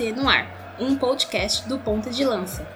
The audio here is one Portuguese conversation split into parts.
No ar, um podcast do Ponta de Lança.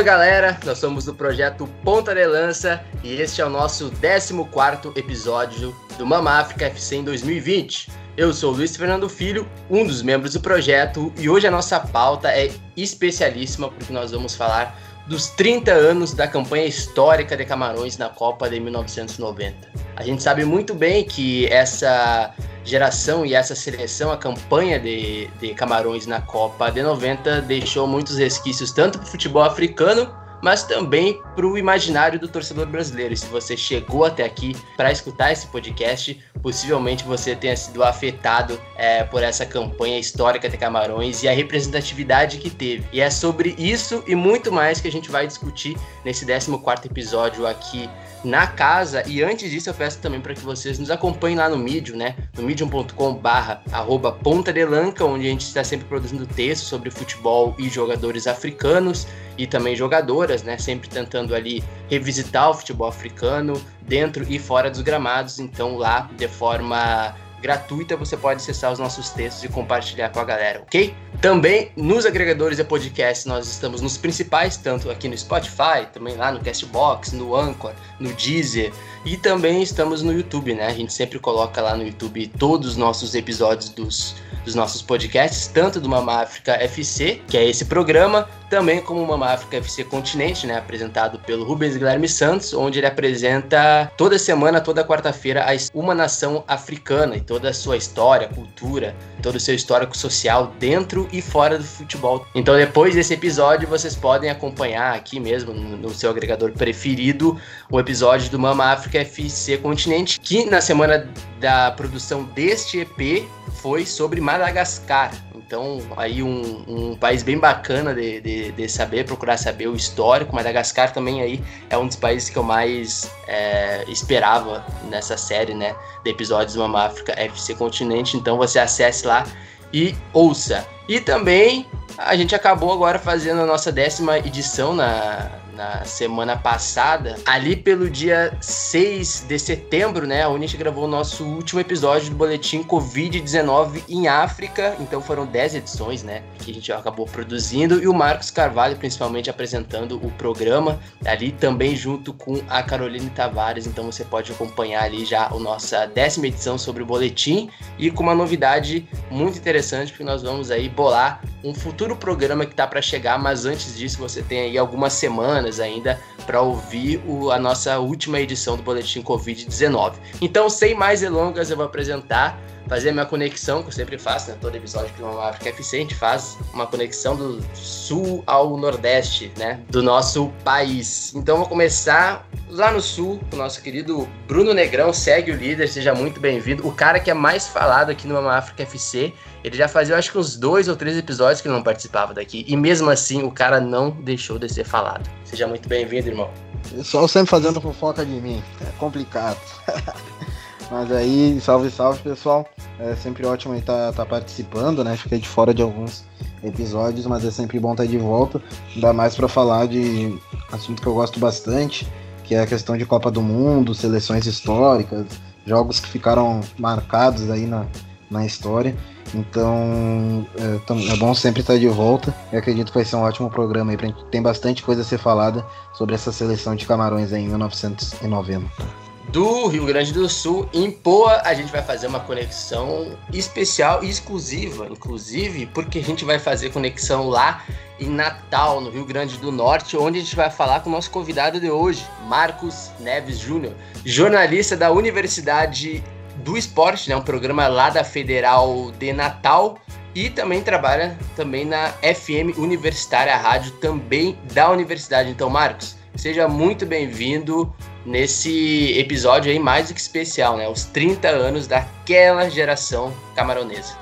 Salve galera, nós somos do projeto Ponta de Lança e este é o nosso 14 episódio do Mama África FC em 2020. Eu sou Luiz Fernando Filho, um dos membros do projeto, e hoje a nossa pauta é especialíssima porque nós vamos falar dos 30 anos da campanha histórica de Camarões na Copa de 1990. A gente sabe muito bem que essa geração e essa seleção, a campanha de, de Camarões na Copa de 90 deixou muitos resquícios tanto para o futebol africano, mas também para o imaginário do torcedor brasileiro. E se você chegou até aqui para escutar esse podcast, possivelmente você tenha sido afetado é, por essa campanha histórica de Camarões e a representatividade que teve. E é sobre isso e muito mais que a gente vai discutir nesse 14 episódio aqui na casa. E antes disso, eu peço também para que vocês nos acompanhem lá no Medium, né? No medium.com/barra arroba Ponta de Lanca, onde a gente está sempre produzindo textos sobre futebol e jogadores africanos e também jogadoras, né? Sempre tentando ali revisitar o futebol africano dentro e fora dos gramados. Então, lá de forma gratuita, você pode acessar os nossos textos e compartilhar com a galera, ok? Também nos agregadores de podcast nós estamos nos principais, tanto aqui no Spotify, também lá no Castbox, no Anchor, no Deezer e também estamos no YouTube, né? A gente sempre coloca lá no YouTube todos os nossos episódios dos, dos nossos podcasts, tanto do Mama África FC, que é esse programa, também como Mama África FC Continente, né? Apresentado pelo Rubens Guilherme Santos, onde ele apresenta toda semana, toda quarta-feira, uma nação africana e toda a sua história, cultura, todo o seu histórico social dentro e fora do futebol. Então, depois desse episódio, vocês podem acompanhar aqui mesmo no, no seu agregador preferido o episódio do Mama África FC Continente, que na semana da produção deste EP foi sobre Madagascar. Então, aí um, um país bem bacana de, de, de, saber, procurar saber o histórico. Madagascar também aí é um dos países que eu mais é, esperava nessa série, né? De episódios do Mama África FC Continente. Então você acesse lá e ouça. E também a gente acabou agora fazendo a nossa décima edição na, na semana passada. Ali pelo dia 6 de setembro, né, a Unity gravou o nosso último episódio do boletim Covid-19 em África. Então foram 10 edições, né, que a gente acabou produzindo e o Marcos Carvalho principalmente apresentando o programa ali também junto com a Caroline Tavares. Então você pode acompanhar ali já a nossa décima edição sobre o boletim e com uma novidade muito interessante porque nós vamos aí bolar um futuro programa que tá para chegar, mas antes disso você tem aí algumas semanas semanas ainda para ouvir o, a nossa última edição do Boletim Covid-19. Então, sem mais delongas, eu vou apresentar, fazer a minha conexão, que eu sempre faço, né? Todo episódio que uma África FC, a gente faz uma conexão do sul ao nordeste, né? Do nosso país. Então, vou começar lá no sul, o nosso querido Bruno Negrão, segue o líder, seja muito bem-vindo. O cara que é mais falado aqui no Mama África FC. Ele já fazia, acho que uns dois ou três episódios que não participava daqui. E mesmo assim, o cara não deixou de ser falado. Seja muito bem-vindo, irmão. Pessoal sempre fazendo fofoca de mim. É complicado. Mas aí, salve, salve, pessoal. É sempre ótimo estar tá, tá participando, né? Fiquei de fora de alguns episódios, mas é sempre bom estar de volta. Ainda mais para falar de assunto que eu gosto bastante, que é a questão de Copa do Mundo, seleções históricas, jogos que ficaram marcados aí na, na história. Então é, é, bom sempre estar de volta. Eu acredito que vai ser um ótimo programa aí. Pra gente, tem bastante coisa a ser falada sobre essa seleção de Camarões aí em 1990 do Rio Grande do Sul. Em Poa, a gente vai fazer uma conexão especial e exclusiva, inclusive, porque a gente vai fazer conexão lá em Natal, no Rio Grande do Norte, onde a gente vai falar com o nosso convidado de hoje, Marcos Neves Júnior, jornalista da Universidade do Esporte, né, um programa lá da Federal de Natal. E também trabalha também na FM Universitária, rádio também da universidade. Então, Marcos, seja muito bem-vindo nesse episódio aí mais do que especial, né? Os 30 anos daquela geração camaronesa.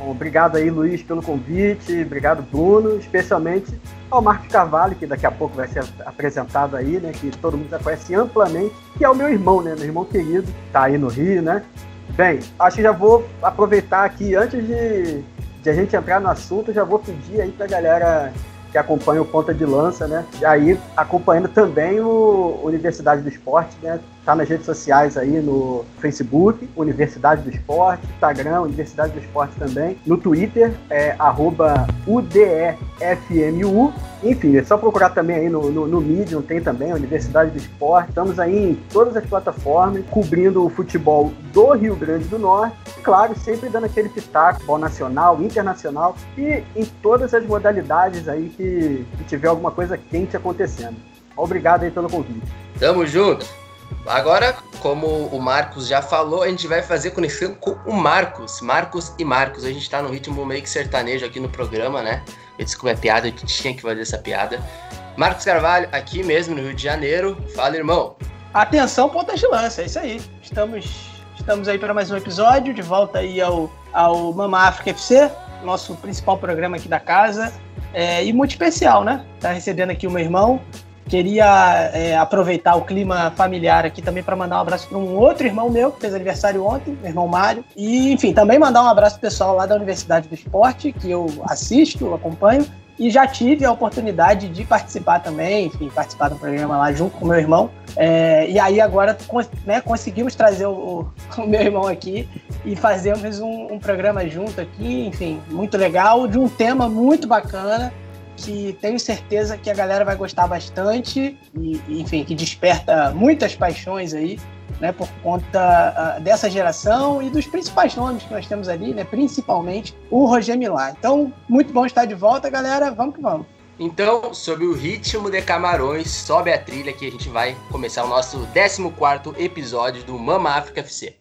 Obrigado aí, Luiz, pelo convite, obrigado, Bruno, especialmente ao Marcos Carvalho, que daqui a pouco vai ser apresentado aí, né, que todo mundo já conhece amplamente, que é o meu irmão, né, meu irmão querido, tá aí no Rio, né. Bem, acho que já vou aproveitar aqui, antes de, de a gente entrar no assunto, já vou pedir aí pra galera que acompanha o Ponta de Lança, né? E aí acompanhando também o Universidade do Esporte, né? Tá nas redes sociais aí no Facebook, Universidade do Esporte, Instagram, Universidade do Esporte também, no Twitter, é arroba UDEFMU. Enfim, é só procurar também aí no, no, no Medium, tem também Universidade do Esporte. Estamos aí em todas as plataformas, cobrindo o futebol do Rio Grande do Norte. Claro, sempre dando aquele pitaco, futebol nacional, internacional e em todas as modalidades aí que, que tiver alguma coisa quente acontecendo. Obrigado aí pelo convite. Tamo junto. Agora, como o Marcos já falou, a gente vai fazer conexão com o Marcos. Marcos e Marcos. A gente tá no ritmo meio que sertanejo aqui no programa, né? Eu é piada, a gente tinha que fazer essa piada. Marcos Carvalho, aqui mesmo no Rio de Janeiro. Fala, irmão. Atenção, pontas de lança, é isso aí. Estamos, estamos aí para mais um episódio, de volta aí ao, ao Mama África FC, nosso principal programa aqui da casa. É, e muito especial, né? Tá recebendo aqui o meu irmão, Queria é, aproveitar o clima familiar aqui também para mandar um abraço para um outro irmão meu que fez aniversário ontem, meu irmão Mário. E, enfim, também mandar um abraço pessoal lá da Universidade do Esporte, que eu assisto, acompanho. E já tive a oportunidade de participar também, enfim, participar do programa lá junto com meu irmão. É, e aí agora né, conseguimos trazer o, o, meu irmão aqui e fazemos um, um programa junto aqui, enfim, muito legal, de um tema muito bacana que tenho certeza que a galera vai gostar bastante e, enfim, que desperta muitas paixões aí, né, por conta uh, dessa geração e dos principais nomes que nós temos ali, né, principalmente o Roger Milá. Então, muito bom estar de volta, galera. Vamos que vamos. Então, sob o ritmo de Camarões, sobe a trilha que a gente vai começar o nosso 14º episódio do Mama África FC.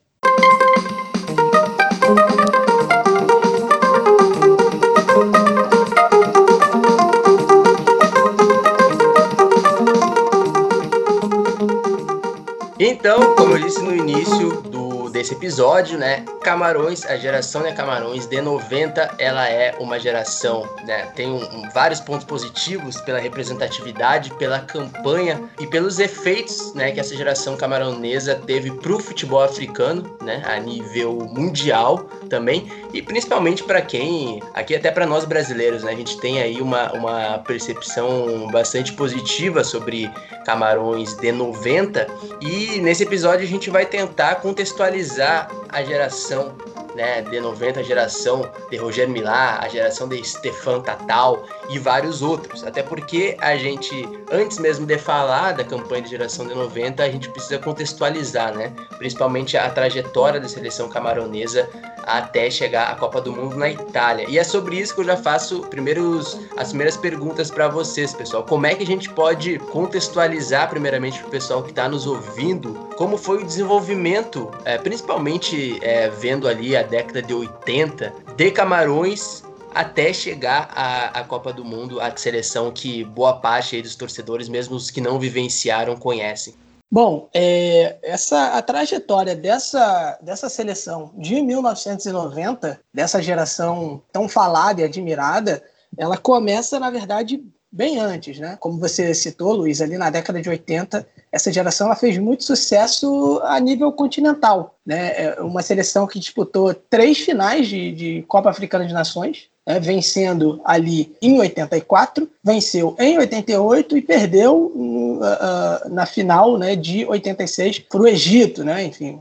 Então, como eu disse no início do, desse episódio, né? Camarões, a geração de Camarões de 90, ela é uma geração, né? Tem um, um, vários pontos positivos pela representatividade, pela campanha e pelos efeitos, né? Que essa geração camaronesa teve para o futebol africano, né? A nível mundial também e principalmente para quem, aqui até para nós brasileiros, né? A gente tem aí uma, uma percepção bastante positiva sobre Camarões de 90 e nesse episódio a gente vai tentar contextualizar a geração né, de 90, a geração de Rogério Milá, a geração de Stefan Tatal e vários outros. Até porque a gente, antes mesmo de falar da campanha de geração de 90, a gente precisa contextualizar, né? Principalmente a trajetória da seleção camaronesa até chegar à Copa do Mundo na Itália. E é sobre isso que eu já faço primeiros, as primeiras perguntas para vocês, pessoal. Como é que a gente pode contextualizar, primeiramente, para o pessoal que está nos ouvindo, como foi o desenvolvimento, é, principalmente é, vendo ali a década de 80, de Camarões até chegar à, Copa do Mundo, a seleção que boa parte dos torcedores, mesmo os que não vivenciaram, conhecem. Bom, é, essa a trajetória dessa, dessa seleção de 1990, dessa geração tão falada e admirada, ela começa, na verdade, bem antes, né? Como você citou, Luiz, ali na década de 80, essa geração ela fez muito sucesso a nível continental. Né? É uma seleção que disputou três finais de, de Copa Africana de Nações, né? vencendo ali em 84, venceu em 88 e perdeu uh, na final né, de 86 para o Egito, né? enfim,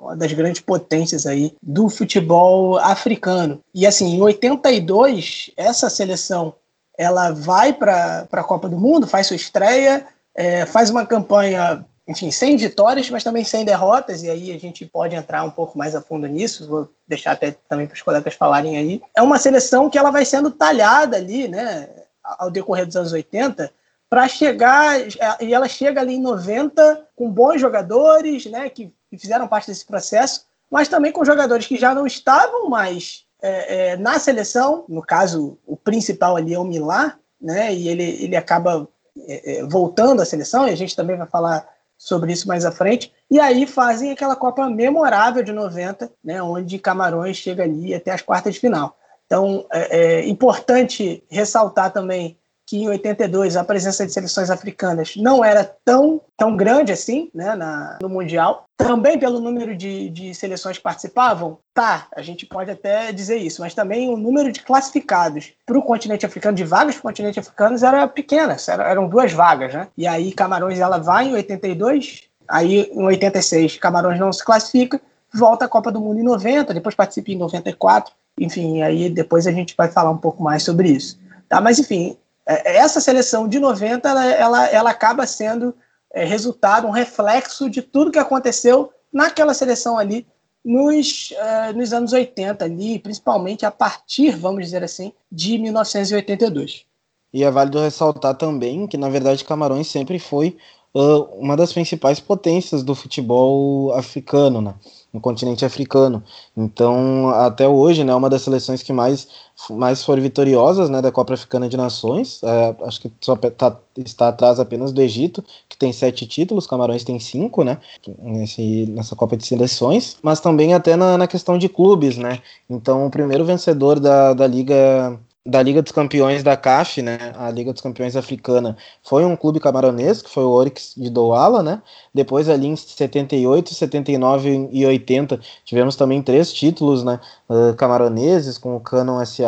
uma das grandes potências aí do futebol africano. E assim, em 82, essa seleção ela vai para a Copa do Mundo, faz sua estreia, é, faz uma campanha, enfim, sem vitórias, mas também sem derrotas, e aí a gente pode entrar um pouco mais a fundo nisso, vou deixar até também para os colegas falarem aí. É uma seleção que ela vai sendo talhada ali, né, ao decorrer dos anos 80, para chegar, e ela chega ali em 90 com bons jogadores, né, que, que fizeram parte desse processo, mas também com jogadores que já não estavam mais é, é, na seleção, no caso, o principal ali é o Milá, né, e ele, ele acaba é, é, voltando à seleção, e a gente também vai falar sobre isso mais à frente. E aí fazem aquela Copa memorável de 90, né, onde Camarões chega ali até as quartas de final. Então, é, é importante ressaltar também que em 82 a presença de seleções africanas não era tão, tão grande assim né, na, no Mundial. Também pelo número de, de seleções que participavam, tá, a gente pode até dizer isso, mas também o número de classificados para o continente africano, de vagas para o continente africano, era pequena, eram duas vagas. Né? E aí Camarões ela vai em 82, aí em 86 Camarões não se classifica, volta à Copa do Mundo em 90, depois participa em 94, enfim, aí depois a gente vai falar um pouco mais sobre isso. Tá? Mas enfim, essa seleção de 90 ela, ela, ela acaba sendo é, resultado, um reflexo de tudo que aconteceu naquela seleção ali nos, uh, nos anos 80 ali, principalmente a partir, vamos dizer assim, de 1982. E é válido ressaltar também que, na verdade, Camarões sempre foi uh, uma das principais potências do futebol africano, né? No continente africano. Então, até hoje, né, uma das seleções que mais, mais foram vitoriosas né, da Copa Africana de Nações. É, acho que só tá, está atrás apenas do Egito, que tem sete títulos, Camarões tem cinco, né, nesse, nessa Copa de Seleções. Mas também até na, na questão de clubes, né. Então, o primeiro vencedor da, da Liga da Liga dos Campeões da CAF, né, a Liga dos Campeões Africana, foi um clube camaronês, que foi o Oryx de Douala, né, depois ali em 78, 79 e 80 tivemos também três títulos, né, uh, camaroneses, com o Canon SI,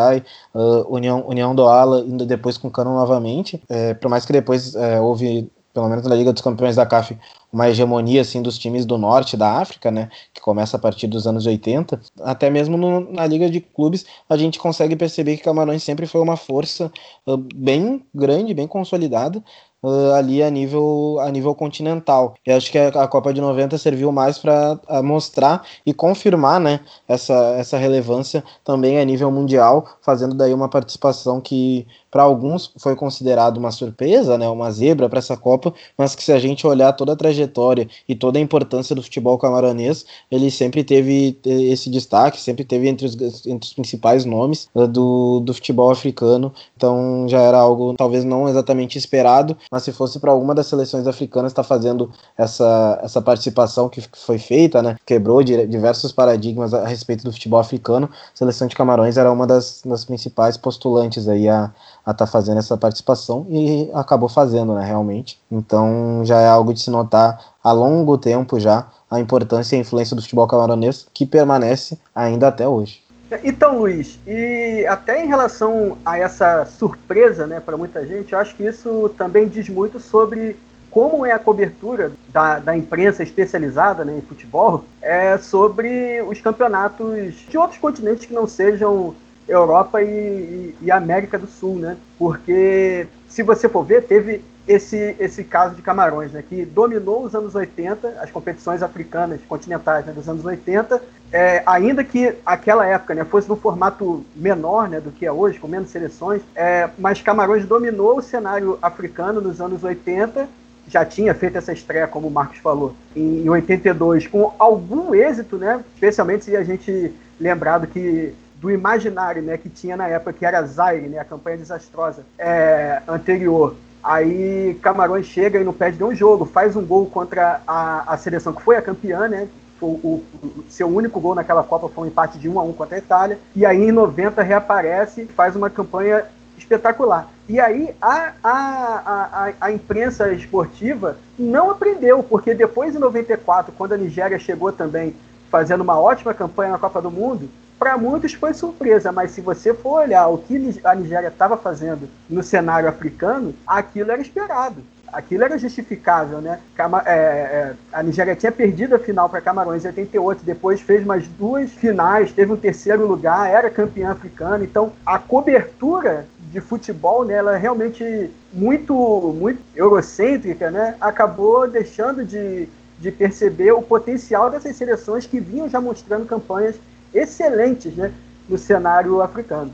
uh, União, União Douala, e depois com o Canon novamente, é, por mais que depois é, houve pelo menos na Liga dos Campeões da CAF, uma hegemonia assim dos times do norte da África, né, que começa a partir dos anos 80, até mesmo no, na Liga de Clubes, a gente consegue perceber que Camarões sempre foi uma força uh, bem grande, bem consolidada, uh, ali a nível, a nível continental. E acho que a, a Copa de 90 serviu mais para mostrar e confirmar né, essa, essa relevância também a nível mundial, fazendo daí uma participação que para alguns foi considerado uma surpresa, né, uma zebra para essa Copa, mas que se a gente olhar toda a trajetória e toda a importância do futebol camaronês, ele sempre teve esse destaque, sempre teve entre os, entre os principais nomes uh, do, do futebol africano, então já era algo talvez não exatamente esperado, mas se fosse para alguma das seleções africanas estar tá fazendo essa, essa participação que foi feita, né, quebrou diversos paradigmas a respeito do futebol africano, a seleção de Camarões era uma das, das principais postulantes aí a a estar tá fazendo essa participação e acabou fazendo, né, realmente. Então já é algo de se notar a longo tempo já a importância e a influência do futebol camaronês que permanece ainda até hoje. Então, Luiz, e até em relação a essa surpresa, né, para muita gente, eu acho que isso também diz muito sobre como é a cobertura da, da imprensa especializada né, em futebol é sobre os campeonatos de outros continentes que não sejam Europa e, e, e, América do Sul, né? Porque se você for ver, teve esse, esse caso de Camarões, né? Que dominou os anos 80, as competições africanas continentais né, dos anos 80, é, ainda que aquela época né, fosse num formato menor né, do que é hoje, com menos seleções, é, mas Camarões dominou o cenário africano nos anos 80 já tinha feito essa estreia, como o Marcos falou, em 82, com algum êxito, né? Especialmente se a gente lembrado que do imaginário né, que tinha na época, que era Zaire, né, a campanha desastrosa é, anterior. Aí Camarões chega e não perde nenhum jogo, faz um gol contra a, a seleção que foi a campeã, né? O, o, o, seu único gol naquela Copa foi um empate de 1 a 1 contra a Itália. E aí em 90 reaparece, faz uma campanha espetacular. E aí a, a, a, a, imprensa esportiva não aprendeu, porque depois em 94, quando a Nigéria chegou também fazendo uma ótima campanha na Copa do Mundo, para muitos foi surpresa, mas se você for olhar o que a Nigéria estava fazendo no cenário africano, aquilo era esperado. Aquilo era justificável, né? É, é, a Nigéria tinha perdido a final para Camarões em 88, depois fez mais duas finais, teve um terceiro lugar, era campeã africana. Então, a cobertura de futebol, né, ela é realmente muito, muito eurocêntrica, né? Acabou deixando de, de perceber o potencial dessas seleções que vinham já mostrando campanhas excelentes né, no cenário africano.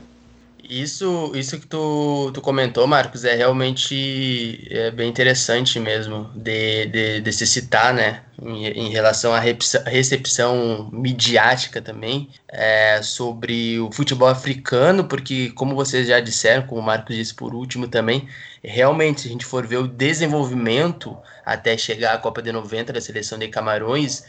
Isso, isso que tu, tu comentou, Marcos, é realmente é bem interessante mesmo de, de, de se citar, né? Em, em relação à recepção midiática também é, sobre o futebol africano, porque, como vocês já disseram, como o Marcos disse por último também, realmente, se a gente for ver o desenvolvimento até chegar à Copa de 90 da seleção de Camarões,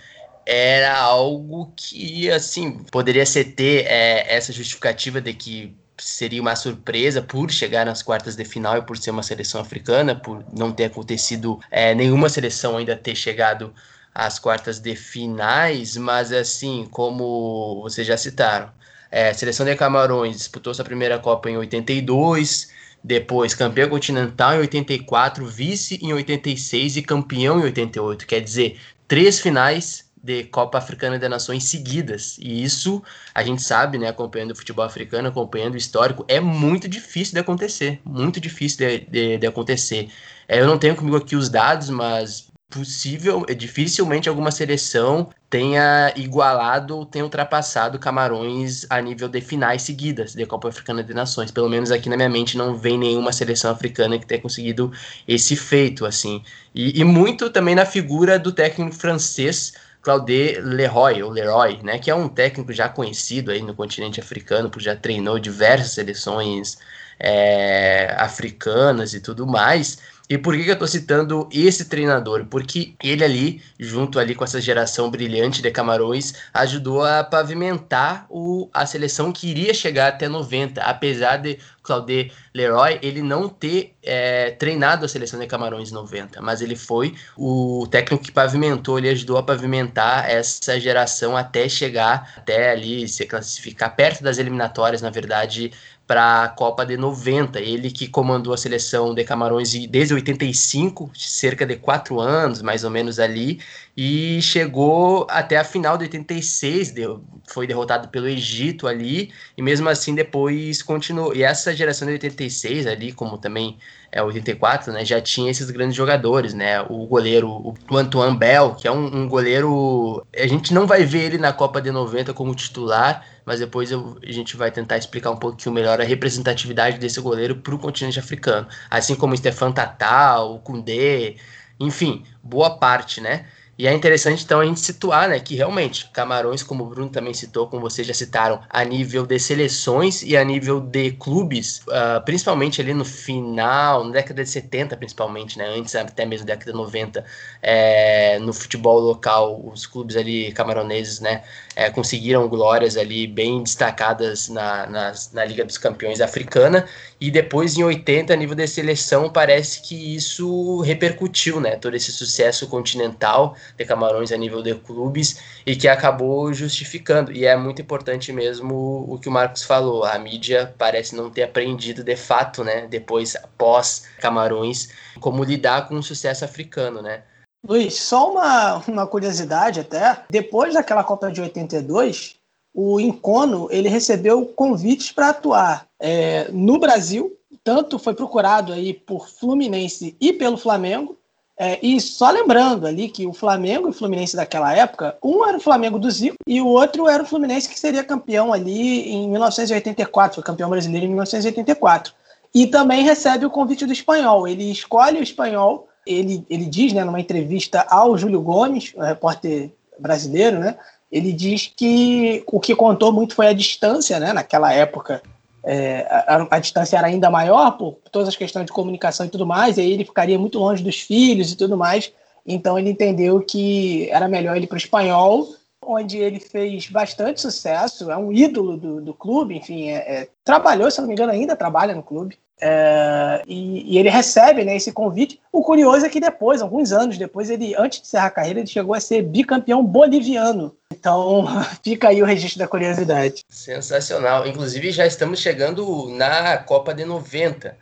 era algo que, assim, poderia ser ter é, essa justificativa de que seria uma surpresa por chegar nas quartas de final e por ser uma seleção africana, por não ter acontecido é, nenhuma seleção ainda ter chegado às quartas de finais, mas assim, como vocês já citaram, é, a seleção de Camarões disputou sua primeira Copa em 82, depois campeão continental em 84, vice em 86 e campeão em 88. Quer dizer, três finais de Copa Africana de Nações seguidas. E isso a gente sabe, né, acompanhando o futebol africano, acompanhando o histórico, é muito difícil de acontecer. Muito difícil de, de, de acontecer. É, eu não tenho comigo aqui os dados, mas possível, dificilmente alguma seleção tenha igualado ou tenha ultrapassado Camarões a nível de finais seguidas de Copa Africana de Nações. Pelo menos aqui na minha mente não vem nenhuma seleção africana que tenha conseguido esse feito, assim. E, e muito também na figura do técnico francês Claude Leroy, ou Leroy, né, que é um técnico já conhecido aí no continente africano, porque já treinou diversas seleções é, africanas e tudo mais. E por que, que eu estou citando esse treinador? Porque ele ali, junto ali com essa geração brilhante de Camarões, ajudou a pavimentar o, a seleção que iria chegar até 90, apesar de Claude Leroy ele não ter é, treinado a seleção de Camarões 90, mas ele foi o técnico que pavimentou, ele ajudou a pavimentar essa geração até chegar, até ali se classificar perto das eliminatórias, na verdade, para a Copa de 90. Ele que comandou a seleção de Camarões desde 85, cerca de quatro anos, mais ou menos ali, e chegou até a final de 86, deu, foi derrotado pelo Egito ali, e mesmo assim depois continuou. E essa geração de 86 ali, como também é 84, né, já tinha esses grandes jogadores, né, o goleiro, o Antoine Bell, que é um, um goleiro, a gente não vai ver ele na Copa de 90 como titular, mas depois eu, a gente vai tentar explicar um pouquinho melhor a representatividade desse goleiro para o continente africano, assim como o Stefan Tatal, o Koundé, enfim, boa parte, né? E é interessante então a gente situar, né, que realmente Camarões, como o Bruno também citou, como vocês já citaram, a nível de seleções e a nível de clubes, uh, principalmente ali no final, na década de 70 principalmente, né, antes até mesmo da década de 90, é, no futebol local, os clubes ali camaroneses, né, é, conseguiram glórias ali bem destacadas na, na, na Liga dos Campeões africana, e depois em 80, a nível de seleção, parece que isso repercutiu, né, todo esse sucesso continental, de Camarões a nível de clubes e que acabou justificando. E é muito importante mesmo o que o Marcos falou. A mídia parece não ter aprendido de fato, né? Depois, após Camarões, como lidar com o sucesso africano, né? Luiz, só uma, uma curiosidade até. Depois daquela Copa de 82, o Incono ele recebeu convites para atuar é, no Brasil. Tanto foi procurado aí por Fluminense e pelo Flamengo, é, e só lembrando ali que o Flamengo e o Fluminense daquela época, um era o Flamengo do Zico e o outro era o Fluminense que seria campeão ali em 1984, foi campeão brasileiro em 1984. E também recebe o convite do espanhol. Ele escolhe o espanhol, ele, ele diz né, numa entrevista ao Júlio Gomes, repórter brasileiro, né? Ele diz que o que contou muito foi a distância, né? Naquela época é, a, a, distância era ainda maior por todas as questões de comunicação e tudo mais, e aí ele ficaria muito longe dos filhos e tudo mais. Então ele entendeu que era melhor ele para o espanhol, onde ele fez bastante sucesso, é um ídolo do, do clube, enfim, é, é, trabalhou, se não me engano, ainda trabalha no clube. É, e, e, ele recebe né, esse convite. O curioso é que depois, alguns anos depois, ele, antes de encerrar a carreira, ele chegou a ser bicampeão boliviano. Então fica aí o registro da curiosidade. Sensacional. Inclusive, já estamos chegando na Copa de 90.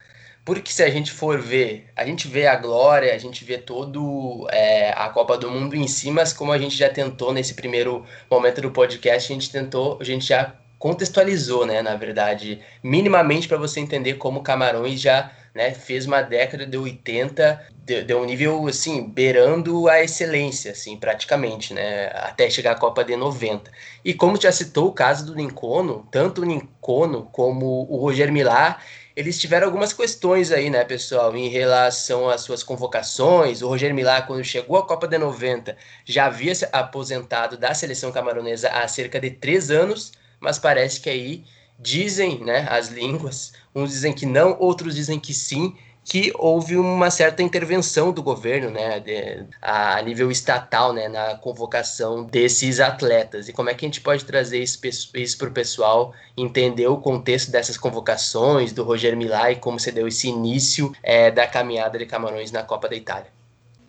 Porque se a gente for ver, a gente vê a glória, a gente vê todo é, a Copa do Mundo em si, mas como a gente já tentou nesse primeiro momento do podcast, a gente tentou, a gente já contextualizou, né, na verdade, minimamente para você entender como Camarões já né? Fez uma década de 80 de, de, um nível assim beirando a excelência, assim praticamente, né? Até chegar à Copa de 90. E como já citou o caso do Lincoln, tanto o Lincoln como o Roger Milá eles tiveram algumas questões aí, né, pessoal, em relação às suas convocações. O Roger Milá, quando chegou à Copa de 90, já havia se aposentado da seleção camaronesa há cerca de três anos, mas parece que aí dizem, né, as línguas, uns dizem que não, outros dizem que sim, que houve uma certa intervenção do governo, né, de, a nível estatal, né, na convocação desses atletas. E como é que a gente pode trazer isso, isso para o pessoal entender o contexto dessas convocações do Roger Milá e como se deu esse início é, da caminhada de Camarões na Copa da Itália?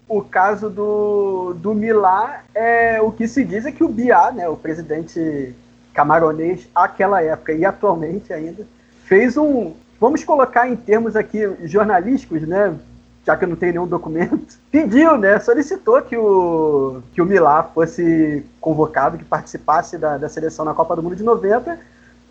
O caso do, do Milá é o que se diz é que o Biá, né, o presidente camaronês, aquela época e atualmente ainda, fez um, Vamos colocar em termos aqui jornalísticos, né? Já que eu não tenho nenhum documento, pediu, né? Solicitou que o, que o Milá fosse convocado, que participasse da, da seleção na Copa do Mundo de 90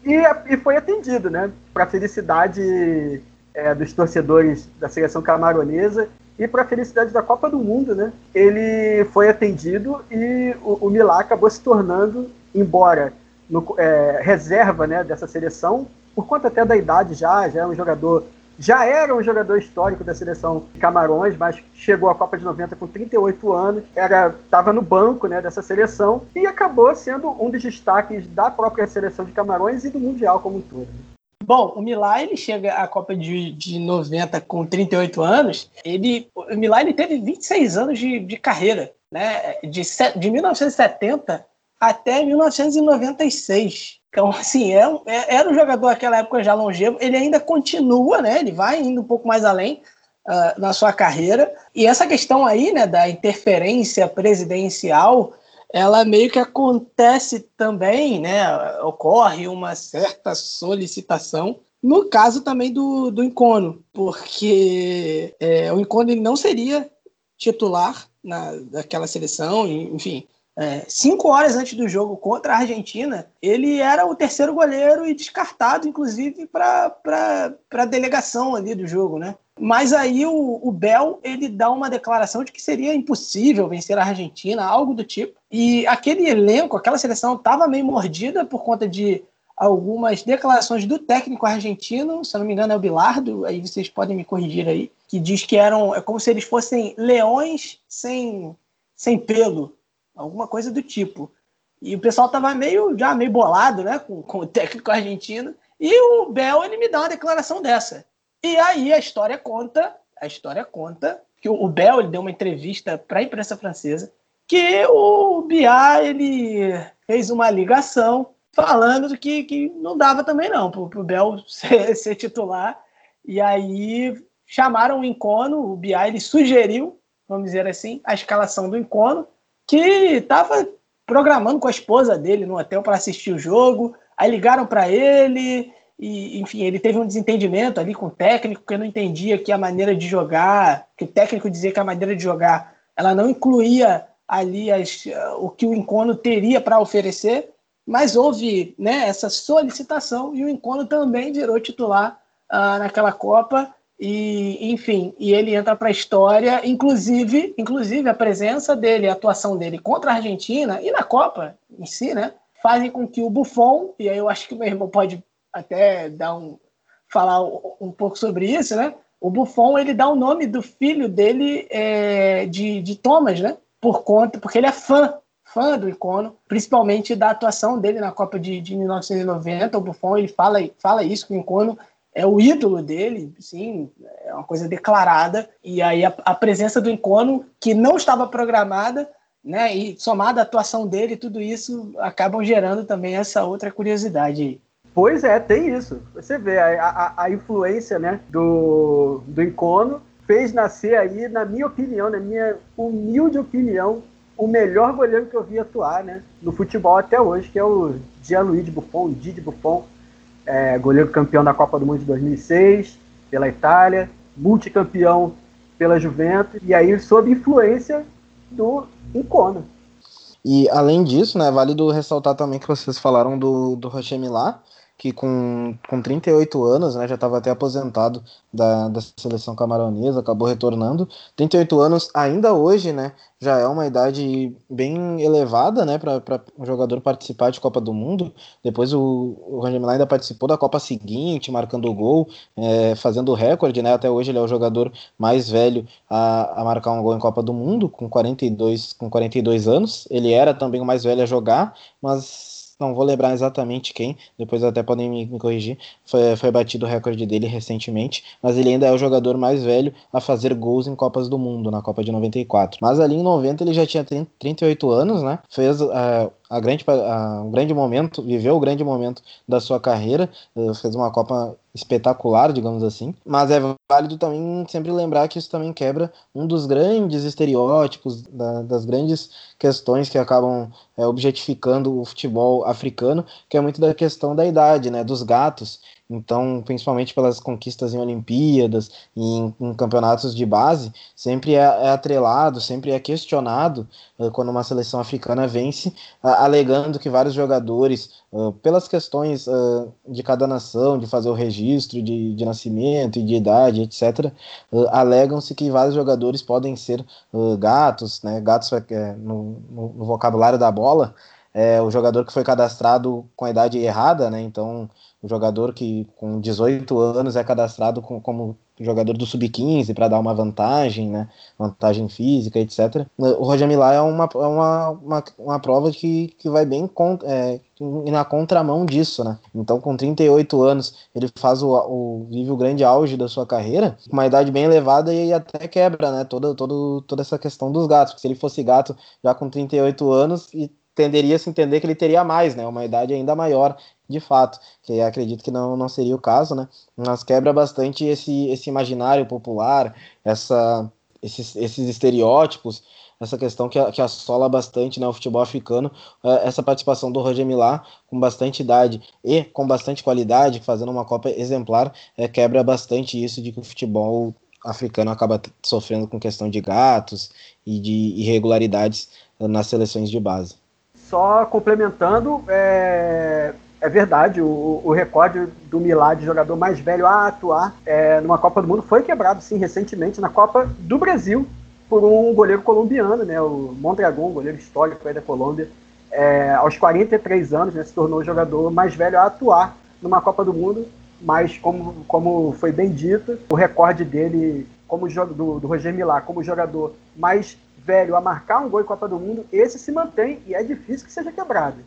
e, e foi atendido, né? Para felicidade é, dos torcedores da seleção camaronesa e para a felicidade da Copa do Mundo, né? Ele foi atendido e o, o Milá acabou se tornando, embora no, é, reserva né, dessa seleção, por conta até da idade já, já é um jogador, já era um jogador histórico da seleção de Camarões, mas chegou à Copa de 90 com 38 anos, era estava no banco, né, dessa seleção e acabou sendo um dos destaques da própria seleção de Camarões e do mundial como um todo. Bom, o Milá ele chega à Copa de, de 90 com 38 anos. Ele, o Milá ele teve 26 anos de, de carreira, né? De, de 1970 até 1996. Então, assim, é, é, era um jogador naquela época já longevo, ele ainda continua, né? Ele vai indo um pouco mais além uh, na sua carreira. E essa questão aí, né, da interferência presidencial, ela meio que acontece também, né? Ocorre uma certa solicitação no caso também do, do Encono, porque é, o Encono ele não seria titular na, daquela seleção, enfim, é, cinco horas antes do jogo contra a Argentina, ele era o terceiro goleiro e descartado, inclusive, para a delegação ali do jogo, né? Mas aí o, o Bel ele dá uma declaração de que seria impossível vencer a Argentina, algo do tipo. E aquele elenco, aquela seleção, estava meio mordida por conta de algumas declarações do técnico argentino, se eu não me engano é o Bilardo, aí vocês podem me corrigir aí, que diz que eram é como se eles fossem leões sem, sem pelo alguma coisa do tipo. E o pessoal tava meio já meio bolado, né, com, com o técnico argentino. E o Bel ele me dá uma declaração dessa. E aí a história conta, a história conta que o, Bel ele deu uma entrevista para a imprensa francesa que o Biá ele fez uma ligação falando que, que não dava também não para o Bel ser, ser, titular. E aí chamaram o Encono, o Biá ele sugeriu, vamos dizer assim, a escalação do Encono que estava programando com a esposa dele no hotel para assistir o jogo. Aí ligaram para ele e, enfim, ele teve um desentendimento ali com o técnico que não entendia que a maneira de jogar, que o técnico dizia que a maneira de jogar, ela não incluía ali as, o que o Encono teria para oferecer, mas houve né, essa solicitação e o Encono também virou titular uh, naquela Copa e, enfim, e ele entra para a história, inclusive, inclusive a presença dele, a atuação dele contra a Argentina e na Copa em si, né, fazem com que o Buffon, e aí eu acho que meu irmão pode até dar um falar um pouco sobre isso, né? O Buffon ele dá o nome do filho dele é, de, de Thomas, né? Por conta, porque ele é fã fã do Icono, principalmente da atuação dele na Copa de, de 1990. O Buffon ele fala, fala isso que o Icono é o ídolo dele, sim, é uma coisa declarada. E aí a, a, presença do Encono, que não estava programada, né, e somada à atuação dele, tudo isso acabam gerando também essa outra curiosidade. Pois é, tem isso. Você vê a, a, a influência né, do, do Encono fez nascer aí, na minha opinião, na minha humilde opinião, o melhor goleiro que eu vi atuar né, no futebol até hoje, que é o Gianluigi Buffon, o Didi Buffon é, goleiro campeão da Copa do Mundo de 2006 pela Itália, multicampeão pela Juventus, e aí sob influência do Incona. E além disso, né, válido ressaltar também que vocês falaram do, do Rocher Milá, que com, com 38 anos, né, já estava até aposentado da, da seleção camaronesa, acabou retornando. 38 anos ainda hoje, né, já é uma idade bem elevada, né, para um jogador participar de Copa do Mundo. Depois o, o Roger ainda participou da Copa seguinte, marcando o gol, é, fazendo o recorde, né, até hoje ele é o jogador mais velho a, a marcar um gol em Copa do Mundo, com 42, com 42 anos. Ele era também o mais velho a jogar, mas não vou lembrar exatamente quem, depois até podem me, corrigir, foi, foi batido o recorde dele recentemente, mas ele ainda é o jogador mais velho a fazer gols em Copas do Mundo, na Copa de 94. Mas ali em 90 ele já tinha 30, 38 anos, né? Fez uh, a grande, um grande momento, viveu o grande momento da sua carreira, uh, fez uma Copa espetacular, digamos assim. Mas é válido também sempre lembrar que isso também quebra um dos grandes estereótipos, da, das grandes questões que acabam é, objetificando o futebol africano, que é muito da questão da idade, né? Dos gatos. Então, principalmente pelas conquistas em Olimpíadas e em, em campeonatos de base, sempre é, é, atrelado, sempre é questionado uh, quando uma seleção africana vence, uh, alegando que vários jogadores, uh, pelas questões de cada nação, de fazer o registro de, de nascimento e de idade, etc., alegam-se que vários jogadores podem ser gatos, né? Gatos no, no, no vocabulário da bola, é o jogador que foi cadastrado com a idade errada, né? Então o jogador que com 18 anos é cadastrado com, como jogador do sub-15 para dar uma vantagem, né, vantagem física, etc. O Roger Milá é uma, é uma, uma, uma prova que, que vai bem é, na contramão disso, né? Então, com 38 anos, ele faz o, o vive o grande auge da sua carreira, com uma idade bem elevada e até quebra, né, toda, toda, toda essa questão dos gatos. Porque se ele fosse gato já com 38 anos e tenderia a se entender que ele teria mais, né? Uma idade ainda maior, de fato, que acredito que não, não seria o caso, né? Mas quebra bastante esse, esse imaginário popular, essa, esses, esses estereótipos, essa questão que, que assola bastante né, o futebol africano, é, essa participação do Roger Milá com bastante idade e com bastante qualidade, fazendo uma Copa exemplar, é, quebra bastante isso de que o futebol africano acaba sofrendo com questão de gatos e de irregularidades nas seleções de base. Só complementando, é, é verdade, o, o, recorde do Milá de jogador mais velho a atuar é, numa Copa do Mundo foi quebrado, sim, recentemente, na Copa do Brasil, por um goleiro colombiano, né, o Mondragon, goleiro histórico da Colômbia. É, aos 43 anos, né, se tornou o jogador mais velho a atuar numa Copa do Mundo, mas como, como foi bem dito, o recorde dele como do, do Roger Milá como jogador mais velho a marcar um gol em Copa do Mundo, esse se mantém e é difícil que seja quebrado.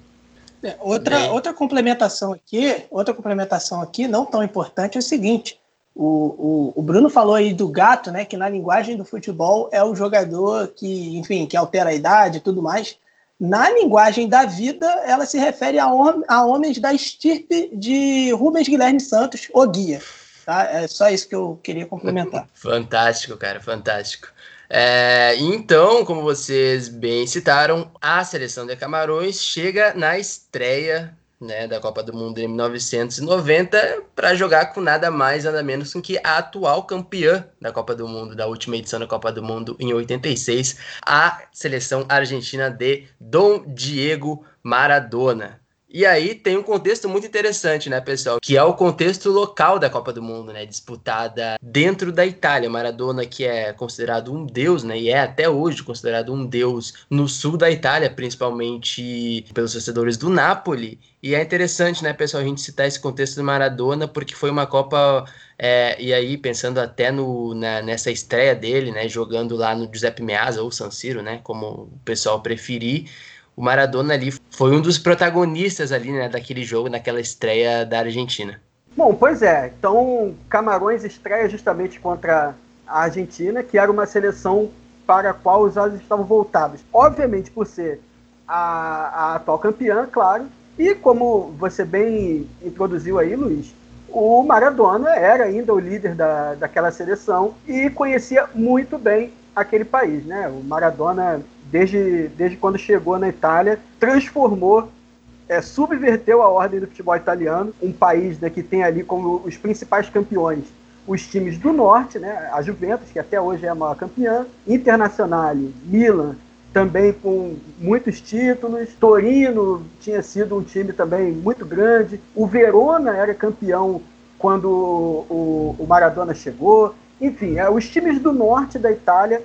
É, outra, outra complementação aqui, outra complementação aqui, não tão importante, é o seguinte. O, o, o, Bruno falou aí do gato, né? Que na linguagem do futebol é o jogador que, enfim, que altera a idade e tudo mais. Na linguagem da vida, ela se refere a, hom a homens da estirpe de Rubens Guilherme Santos, o guia. Tá? É só isso que eu queria complementar. Fantástico, cara, fantástico. É, então, como vocês bem citaram, a seleção de Camarões chega na estreia né, da Copa do Mundo em 1990 para jogar com nada mais nada menos que a atual campeã da Copa do Mundo, da última edição da Copa do Mundo em 86, a seleção argentina de Dom Diego Maradona. E aí tem um contexto muito interessante, né, pessoal? Que é o contexto local da Copa do Mundo, né? Disputada dentro da Itália. Maradona, que é considerado um deus, né? E é até hoje considerado um deus no sul da Itália, principalmente pelos torcedores do Napoli. E é interessante, né, pessoal, a gente citar esse contexto do Maradona, porque foi uma Copa. É, e aí, pensando até no, na, nessa estreia dele, né? Jogando lá no Giuseppe Meazza ou San Siro, né? Como o pessoal preferir o Maradona ali foi um dos protagonistas ali, né, daquele jogo, naquela estreia da Argentina. Bom, pois é. Então, Camarões estreia justamente contra a Argentina, que era uma seleção para a qual os olhos estavam voltados. Obviamente, por ser a, a atual campeã, claro. E como você bem introduziu aí, Luiz, o Maradona era ainda o líder da, daquela seleção e conhecia muito bem aquele país, né? O Maradona desde, desde quando chegou na Itália, transformou, é, subverteu a ordem do futebol italiano, um país né, que tem ali como os principais campeões os times do norte, né, a Juventus, que até hoje é a maior campeã, Internazionale, Milan, também com muitos títulos. Torino tinha sido um time também muito grande. O Verona era campeão quando o, o Maradona chegou. Enfim, é, os times do norte da Itália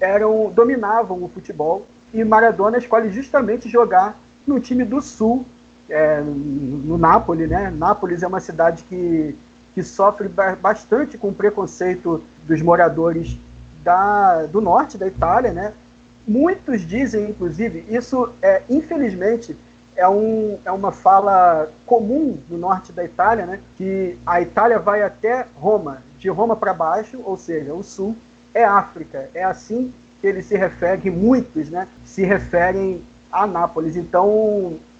eram dominavam o futebol e Maradona escolhe justamente jogar no time do sul, é, no Nápoles, né? Nápoles é uma cidade que, que sofre bastante com o preconceito dos moradores da, do norte da Itália, né? Muitos dizem, inclusive, isso é infelizmente é, um, é uma fala comum no norte da Itália, né? Que a Itália vai até Roma, de Roma para baixo, ou seja, o sul é África. É assim que ele se refere, muitos, né? Se referem a Nápoles. Então,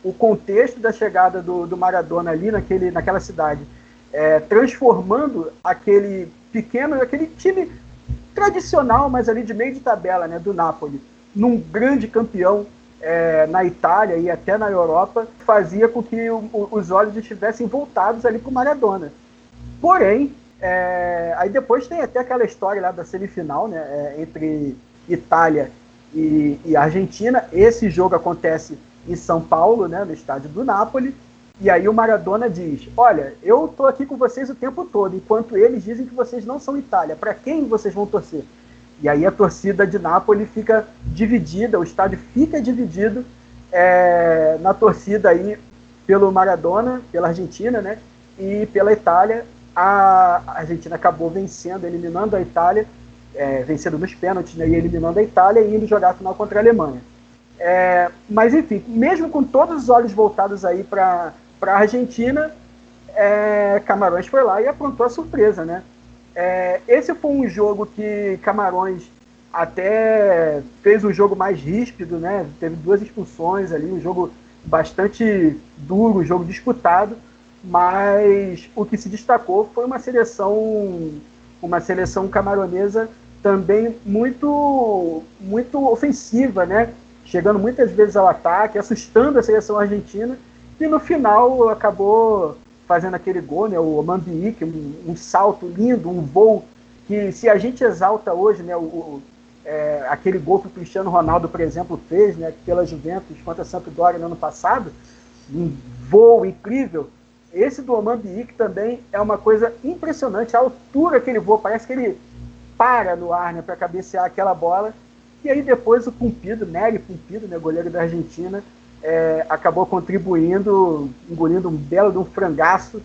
o contexto da chegada do, do Maradona ali naquele, naquela cidade, é, transformando aquele pequeno, aquele time tradicional, mas ali de meio de tabela, né, do Napoli, num grande campeão é, na Itália e até na Europa, fazia com que o, o, os olhos estivessem voltados ali para o Maradona. Porém, é, aí depois tem até aquela história lá da semifinal, né, é, entre Itália e, e, Argentina. Esse jogo acontece em São Paulo, né, no estádio do Napoli. E aí o Maradona diz: Olha, eu tô aqui com vocês o tempo todo, enquanto eles dizem que vocês não são Itália. Para quem vocês vão torcer? E aí a torcida de Nápoles fica dividida, o estádio fica dividido é, na torcida aí pelo Maradona, pela Argentina, né? E pela Itália. A Argentina acabou vencendo, eliminando a Itália, é, vencendo nos pênaltis, né? E eliminando a Itália e indo jogar a final contra a Alemanha. É, mas enfim, mesmo com todos os olhos voltados aí para a Argentina, é, Camarões foi lá e aprontou a surpresa, né? É, esse foi um jogo que Camarões até fez um jogo mais ríspido, né? Teve duas expulsões ali, um jogo bastante duro, um jogo disputado, mas o que se destacou foi uma seleção, uma seleção camaronesa também muito, muito ofensiva, né? Chegando muitas vezes ao ataque, assustando a seleção argentina e no final acabou fazendo aquele gol, né, o Mambique, um, um salto lindo, um voo que se a gente exalta hoje, né, o, o é, aquele gol que o Cristiano Ronaldo, por exemplo, fez né, pela Juventus contra a Sampdoria no ano passado, um voo incrível. Esse do Mambique também é uma coisa impressionante, a altura que ele voa, parece que ele para no ar né, para cabecear aquela bola. E aí depois o Pumpido, Nery Pumpido, né, goleiro da Argentina, é, acabou contribuindo, engolindo um belo de um frangaço,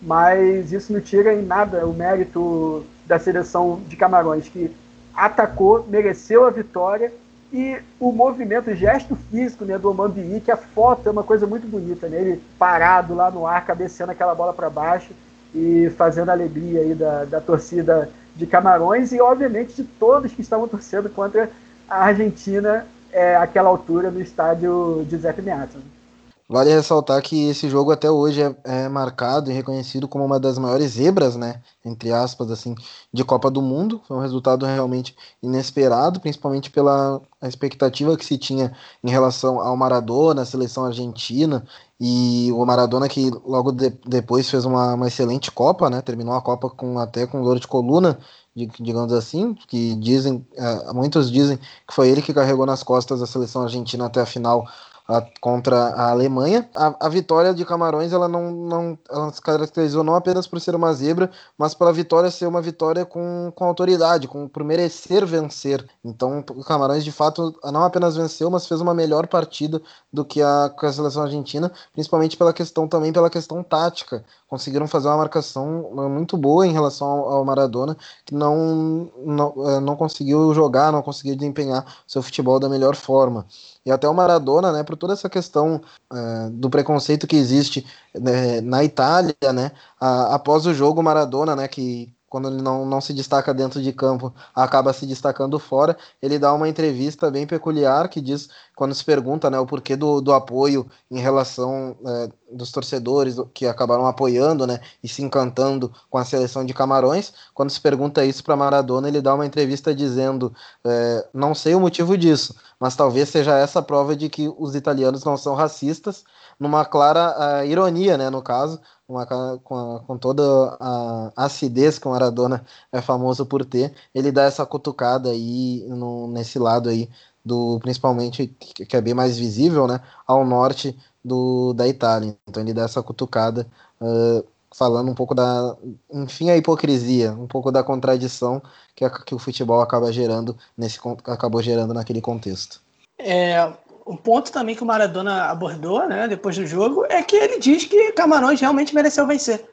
mas isso não tira em nada o mérito da seleção de Camarões, que atacou, mereceu a vitória e o movimento, o gesto físico né, do Omambi, que a foto é uma coisa muito bonita, né? ele parado lá no ar, cabeceando aquela bola para baixo e fazendo a alegria aí da, da torcida de Camarões e, obviamente, de todos que estavam torcendo contra a Argentina é, aquela altura no estádio Giuseppe Meazza. Vale ressaltar que esse jogo até hoje é, é, marcado e reconhecido como uma das maiores zebras, né, entre aspas, assim, de Copa do Mundo. Foi um resultado realmente inesperado, principalmente pela expectativa que se tinha em relação ao Maradona, a seleção argentina, e o Maradona que logo de, depois fez uma, uma, excelente Copa, né, terminou a Copa com até com dor de coluna, digamos assim, que dizem, uh, muitos dizem que foi ele que carregou nas costas a seleção argentina até a final a, contra a Alemanha. A, a, vitória de Camarões ela não, não ela se caracterizou não apenas por ser uma zebra, mas pela vitória ser uma vitória com, com autoridade, com por merecer vencer. Então o Camarões de fato não apenas venceu, mas fez uma melhor partida do que a, a seleção argentina, principalmente pela questão também pela questão tática. Conseguiram fazer uma marcação muito boa em relação ao, ao Maradona, que não, não, eh, não conseguiu jogar, não conseguiu desempenhar seu futebol da melhor forma e até o Maradona, né, por toda essa questão uh, do preconceito que existe né, na Itália, né, a, após o jogo, o Maradona, né, que quando ele não, não se destaca dentro de campo, acaba se destacando fora. Ele dá uma entrevista bem peculiar que diz, quando se pergunta né, o porquê do, do apoio em relação é, dos torcedores que acabaram apoiando né, e se encantando com a seleção de Camarões, quando se pergunta isso para Maradona, ele dá uma entrevista dizendo: é, Não sei o motivo disso, mas talvez seja essa a prova de que os italianos não são racistas, numa clara uh, ironia, né, no caso, uma, com, a, com, toda a acidez que o Maradona é famoso por ter, ele dá essa cutucada aí no, nesse lado aí do principalmente que é bem mais visível, né, ao norte do, da Itália. Então ele dá essa cutucada, uh, falando um pouco da, enfim, a hipocrisia, um pouco da contradição que, a, que o futebol acaba gerando nesse acabou gerando naquele contexto. É, um ponto também que o Maradona abordou, né, depois do jogo, é que ele diz que Camarões realmente mereceu vencer.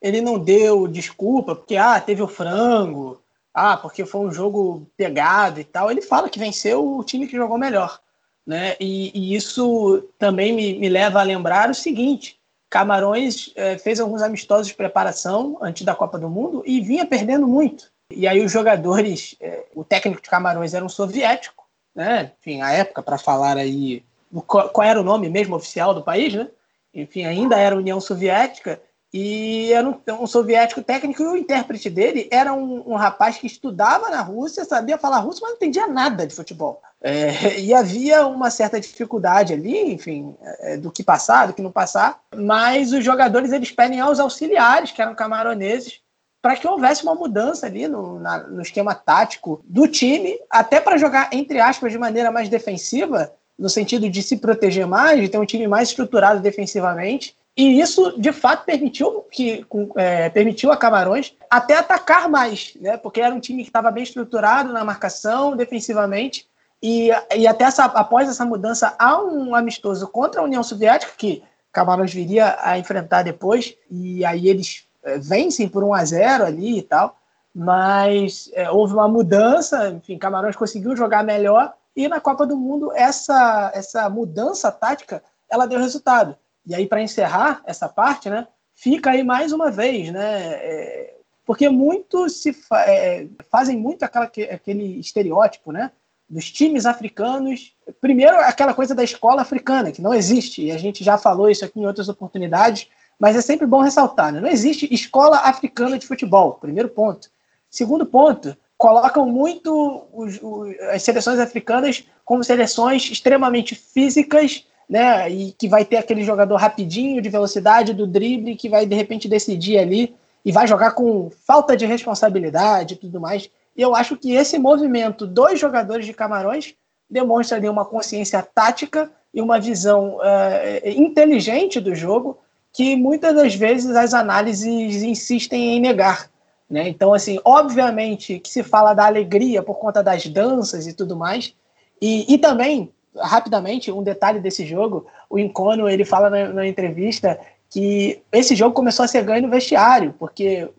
Ele não deu desculpa porque ah, teve o frango, ah, porque foi um jogo pegado e tal. Ele fala que venceu o time que jogou melhor. Né? E, e isso também me, me, leva a lembrar o seguinte: Camarões é, fez alguns amistosos de preparação antes da Copa do Mundo e vinha perdendo muito. E aí os jogadores, é, o técnico de Camarões era um soviético, né? Enfim, a época para falar aí qual, era o nome mesmo oficial do país, né? Enfim, ainda era União Soviética e era um, um, soviético técnico e o intérprete dele era um, um, rapaz que estudava na Rússia, sabia falar russo, mas não entendia nada de futebol. É, e havia uma certa dificuldade ali, enfim, é, do que passar, do que não passar, mas os jogadores eles pedem aos auxiliares, que eram camaroneses, para que houvesse uma mudança ali no, na, no esquema tático do time, até para jogar, entre aspas, de maneira mais defensiva, no sentido de se proteger mais, de ter um time mais estruturado defensivamente, e isso, de fato, permitiu que é, permitiu a Camarões até atacar mais, né? Porque era um time que estava bem estruturado na marcação, defensivamente. E, e até essa, após essa mudança há um amistoso contra a União Soviética, que Camarões viria a enfrentar depois, e aí eles vencem por 1 a 0 ali e tal. Mas é, houve uma mudança, enfim, Camarões conseguiu jogar melhor, e na Copa do Mundo essa, essa mudança tática ela deu resultado. E aí, para encerrar essa parte, né, fica aí mais uma vez, né, é, porque muitos se fa é, fazem muito aquela, aquele estereótipo, né, dos times africanos. Primeiro, aquela coisa da escola africana, que não existe, e a gente já falou isso aqui em outras oportunidades, mas é sempre bom ressaltar, né? não existe escola africana de futebol, primeiro ponto. Segundo ponto, colocam muito os, os, as seleções africanas como seleções extremamente físicas né? E que vai ter aquele jogador rapidinho, de velocidade, do drible, que vai de repente decidir ali e vai jogar com falta de responsabilidade e tudo mais. E eu acho que esse movimento dos jogadores de Camarões demonstra ali uma consciência tática e uma visão uh, inteligente do jogo que muitas das vezes as análises insistem em negar. Né? Então, assim, obviamente que se fala da alegria por conta das danças e tudo mais, e, e também rapidamente, um detalhe desse jogo, o Incono, ele fala na, na, entrevista que esse jogo começou a ser ganho no vestiário, porque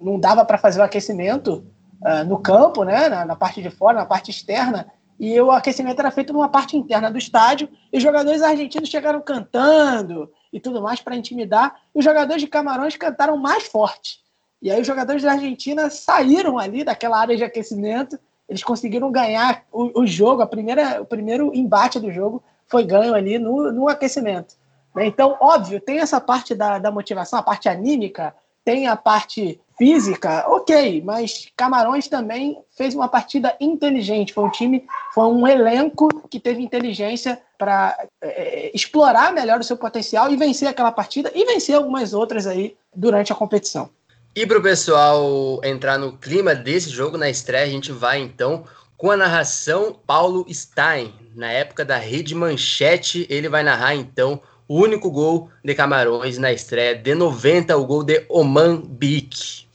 não dava para fazer o aquecimento uh, no campo, né, na, na, parte de fora, na parte externa, e o aquecimento era feito numa parte interna do estádio, e os jogadores argentinos chegaram cantando e tudo mais para intimidar, e os jogadores de Camarões cantaram mais forte. E aí os jogadores da Argentina saíram ali daquela área de aquecimento eles conseguiram ganhar o, o, jogo, a primeira, o primeiro embate do jogo foi ganho ali no, no aquecimento. Né? Então, óbvio, tem essa parte da, da motivação, a parte anímica, tem a parte física, ok, mas Camarões também fez uma partida inteligente. Foi um time, foi um elenco que teve inteligência para é, explorar melhor o seu potencial e vencer aquela partida e vencer algumas outras aí durante a competição. E para o pessoal entrar no clima desse jogo na estreia, a gente vai então com a narração Paulo Stein. Na época da Rede Manchete, ele vai narrar então o único gol de Camarões na estreia de 90, o gol de Oman Bic.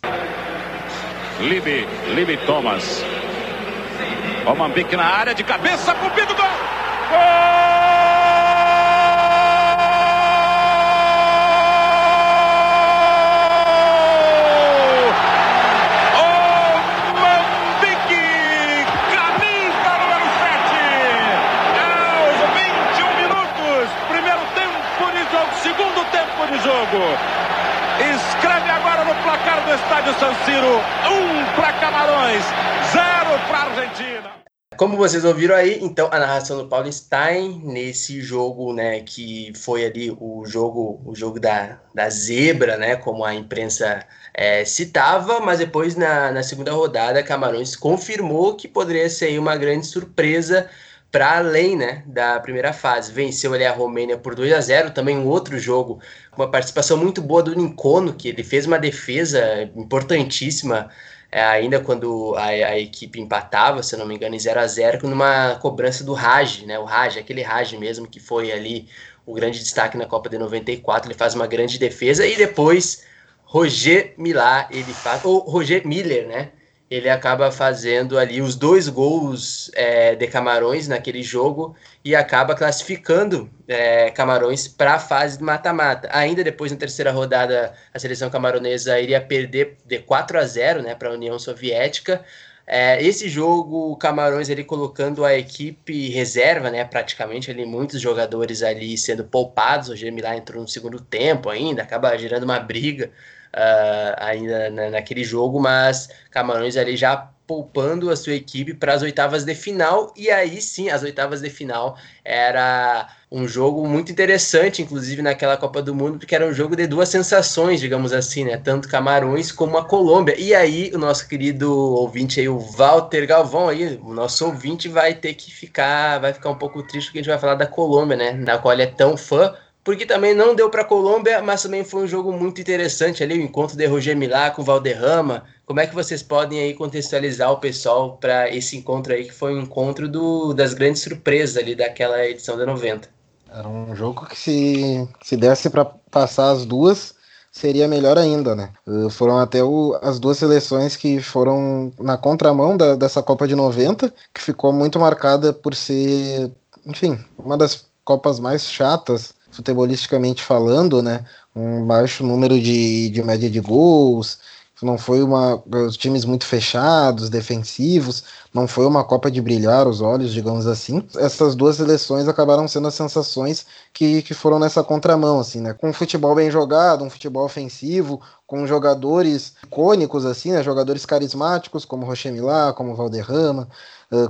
Libi, Libi Thomas. Oman Bic na área de cabeça! Gol! Estádio San Siro: um para Camarões, zero para Argentina. Como vocês ouviram aí, então a narração do Paulo Stein nesse jogo, né, que foi ali o jogo, o jogo da, da zebra, né, como a imprensa é, citava, mas depois na, na segunda rodada Camarões confirmou que poderia ser uma grande surpresa para além né, da primeira fase. Venceu ali a Romênia por 2 a 0 também um outro jogo, uma participação muito boa do Nincono, que ele fez uma defesa importantíssima é, ainda quando a, a, equipe empatava, se não me engano, em 0 a 0 numa cobrança do Raj, né? O Raj, aquele Raj mesmo que foi ali o grande destaque na Copa de 94, ele faz uma grande defesa e depois Roger Millar, ele faz, ou Roger Miller, né? Ele acaba fazendo ali os dois gols é, de Camarões naquele jogo e acaba classificando é, Camarões para a fase de mata-mata. Ainda depois, na terceira rodada, a seleção camaronesa iria perder de 4 a 0 né, para a União Soviética. É, esse jogo, Camarões ele colocando a equipe reserva, né, praticamente ali muitos jogadores ali sendo poupados. O Gemilá entrou no segundo tempo ainda, acaba gerando uma briga uh, ainda na, naquele jogo, mas Camarões ali já poupando a sua equipe para as oitavas de final, e aí sim, as oitavas de final era um jogo muito interessante, inclusive naquela Copa do Mundo, porque era um jogo de duas sensações, digamos assim, né? Tanto Camarões como a Colômbia. E aí, o nosso querido ouvinte aí, o Walter Galvão aí, o nosso ouvinte vai ter que ficar, vai ficar um pouco triste porque a gente vai falar da Colômbia, né? Da qual ele é tão fã, porque também não deu para a Colômbia, mas também foi um jogo muito interessante ali, o encontro de Roger Milá com Valderrama. Como é que vocês podem aí contextualizar o pessoal para esse encontro aí, que foi um encontro do, das grandes surpresas ali daquela edição da 90? Era um jogo que se, se desse para passar as duas, seria melhor ainda, né? Uh, foram até o, as duas seleções que foram na contramão da, dessa Copa de 90, que ficou muito marcada por ser, enfim, uma das Copas mais chatas futebolisticamente falando, né? Um baixo número de, de média de gols, não foi uma os times muito fechados, defensivos, não foi uma Copa de brilhar os olhos, digamos assim. Essas duas seleções acabaram sendo as sensações que, que foram nessa contramão, assim, né? Com um futebol bem jogado, um futebol ofensivo, com jogadores icônicos, assim, né? Jogadores carismáticos, como Rochemilá, como Valderrama,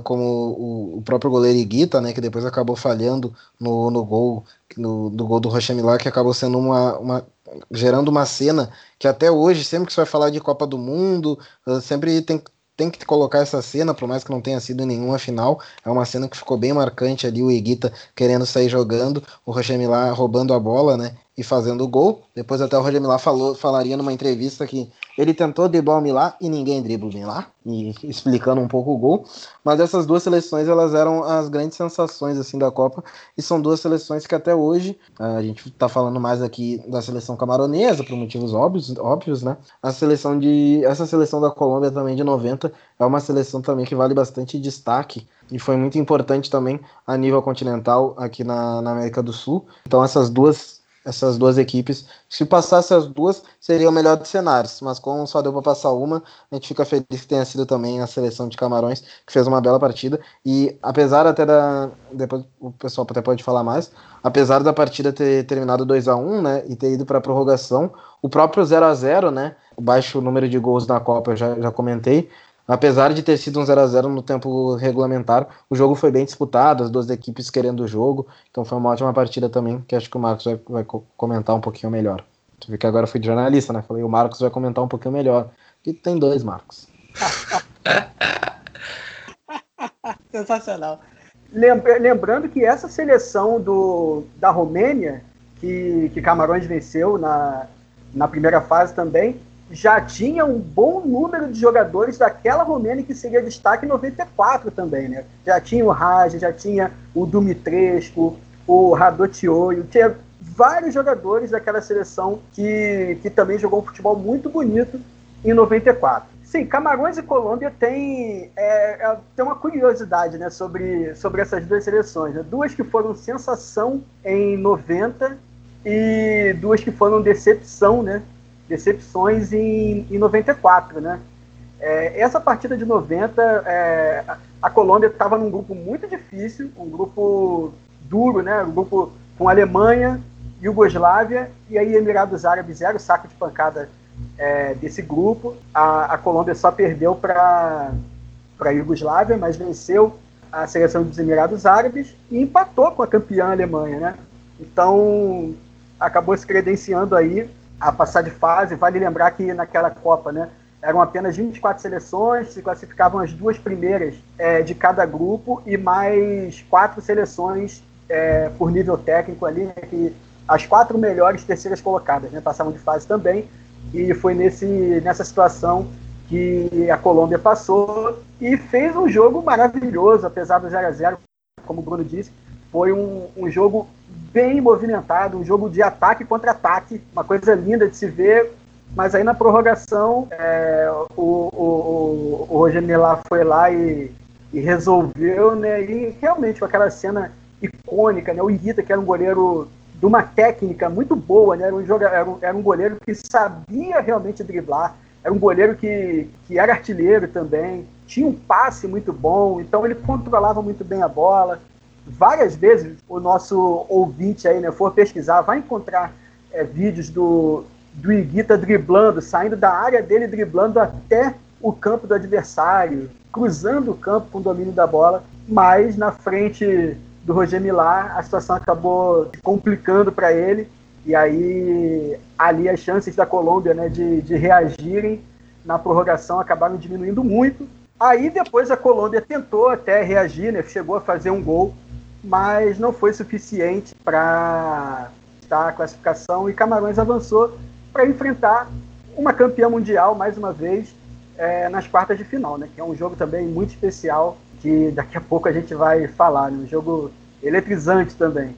como o, próprio goleiro Iguita, né, que depois acabou falhando no, no gol no, do gol do Rocha Milá, que acabou sendo uma, uma gerando uma cena que até hoje, sempre que você vai falar de Copa do Mundo, sempre tem tem que colocar essa cena, por mais que não tenha sido nenhuma final. É uma cena que ficou bem marcante ali, o Iguita querendo sair jogando, o Roger Milá roubando a bola, né? E fazendo gol. Depois até o Roger Milá falou, falaria numa entrevista que ele tentou driblar o Milá e ninguém dribla o Milá, e explicando um pouco o gol. Mas essas duas seleções, elas eram as grandes sensações assim da Copa, e são duas seleções que até hoje, a gente está falando mais aqui da seleção camaronesa, por motivos óbvios, óbvios, né? A seleção de essa seleção da Colômbia também de 90 é uma seleção também que vale bastante destaque e foi muito importante também a nível continental aqui na, na América do Sul. Então essas duas essas duas equipes. Se passasse as duas, seria o melhor dos cenários, mas como só deu para passar uma, a gente fica feliz que tenha sido também a seleção de Camarões, que fez uma bela partida. E apesar até da. Depois o pessoal até pode falar mais, apesar da partida ter terminado 2 a 1 né, e ter ido para a prorrogação, o próprio 0 a 0 né, o baixo número de gols na Copa, eu já, já comentei, Apesar de ter sido um 0 a 0 no tempo regulamentar, o jogo foi bem disputado, as duas equipes querendo o jogo, então foi uma ótima partida também, que acho que o Marcos vai, vai comentar um pouquinho melhor. Tu vê que agora fui de jornalista, né? Falei, o Marcos vai comentar um pouquinho melhor. E tem dois Marcos. Sensacional. Lembrando que essa seleção do, da Romênia, que, que Camarões venceu na, na primeira fase também, já tinha um bom número de jogadores daquela Romênia que seria destaque em 94 também, né? Já tinha o Raj, já tinha o Dumitrescu, o Radotioio, tinha vários jogadores daquela seleção que, que também jogou um futebol muito bonito em 94. Sim, Camarões e Colômbia tem, é, é, tem uma curiosidade né, sobre, sobre essas duas seleções. Né? Duas que foram sensação em 90 e duas que foram decepção né, decepções em, em 94, né? É, essa partida de 90, é, a Colômbia estava num grupo muito difícil, um grupo duro, né? Um grupo com Alemanha, Iugoslávia e aí Emirados Árabes era saco de pancada é, desse grupo. A, a Colômbia só perdeu para a Iugoslávia, mas venceu a seleção dos Emirados Árabes e empatou com a campeã Alemanha, né? Então acabou se credenciando aí a passar de fase. Vale lembrar que naquela Copa, né, eram apenas 24 seleções, se classificavam as duas primeiras é, de cada grupo e mais quatro seleções é, por nível técnico ali, né, que as quatro melhores terceiras colocadas né, passavam de fase também. E foi nesse, nessa situação que a Colômbia passou e fez um jogo maravilhoso, apesar do 0 a 0 como o Bruno disse, foi um, um jogo bem movimentado, um jogo de ataque contra ataque, uma coisa linda de se ver. Mas aí na prorrogação, é, o, o, o, Roger foi lá e, e, resolveu, né? E realmente com aquela cena icônica, né? O Iguita, que era um goleiro de uma técnica muito boa, né? Era um, jogador, era um, era um goleiro que sabia realmente driblar, era um goleiro que, que era artilheiro também, tinha um passe muito bom, então ele controlava muito bem a bola. Várias vezes o nosso ouvinte aí, né, for pesquisar, vai encontrar é, vídeos do, do Iguita driblando, saindo da área dele, driblando até o campo do adversário, cruzando o campo com o domínio da bola, mas na frente do Roger Millar, a situação acabou complicando para ele. E aí, ali, as chances da Colômbia né, de, de reagirem na prorrogação acabaram diminuindo muito. Aí, depois, a Colômbia tentou até reagir, né, chegou a fazer um gol, mas não foi suficiente para estar a classificação. E Camarões avançou para enfrentar uma campeã mundial, mais uma vez, é, nas quartas de final, né, que é um jogo também muito especial que daqui a pouco a gente vai falar, né? um jogo eletrizante também.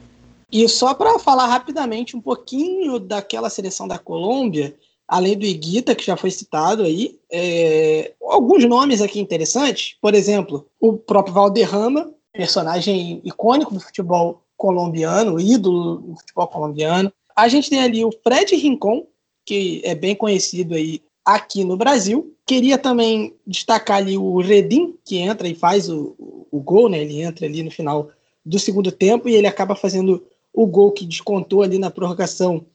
E só para falar rapidamente um pouquinho daquela seleção da Colômbia, além do Iguita, que já foi citado aí, é, alguns nomes aqui interessantes, por exemplo, o próprio Valderrama, personagem icônico do futebol colombiano, ídolo do futebol colombiano. A gente tem ali o Fred Rincon, que é bem conhecido aí aqui no Brasil. Queria também destacar ali o Redim, que entra e faz o, o gol, né? Ele entra ali no final do segundo tempo e ele acaba fazendo o gol que descontou ali na prorrogação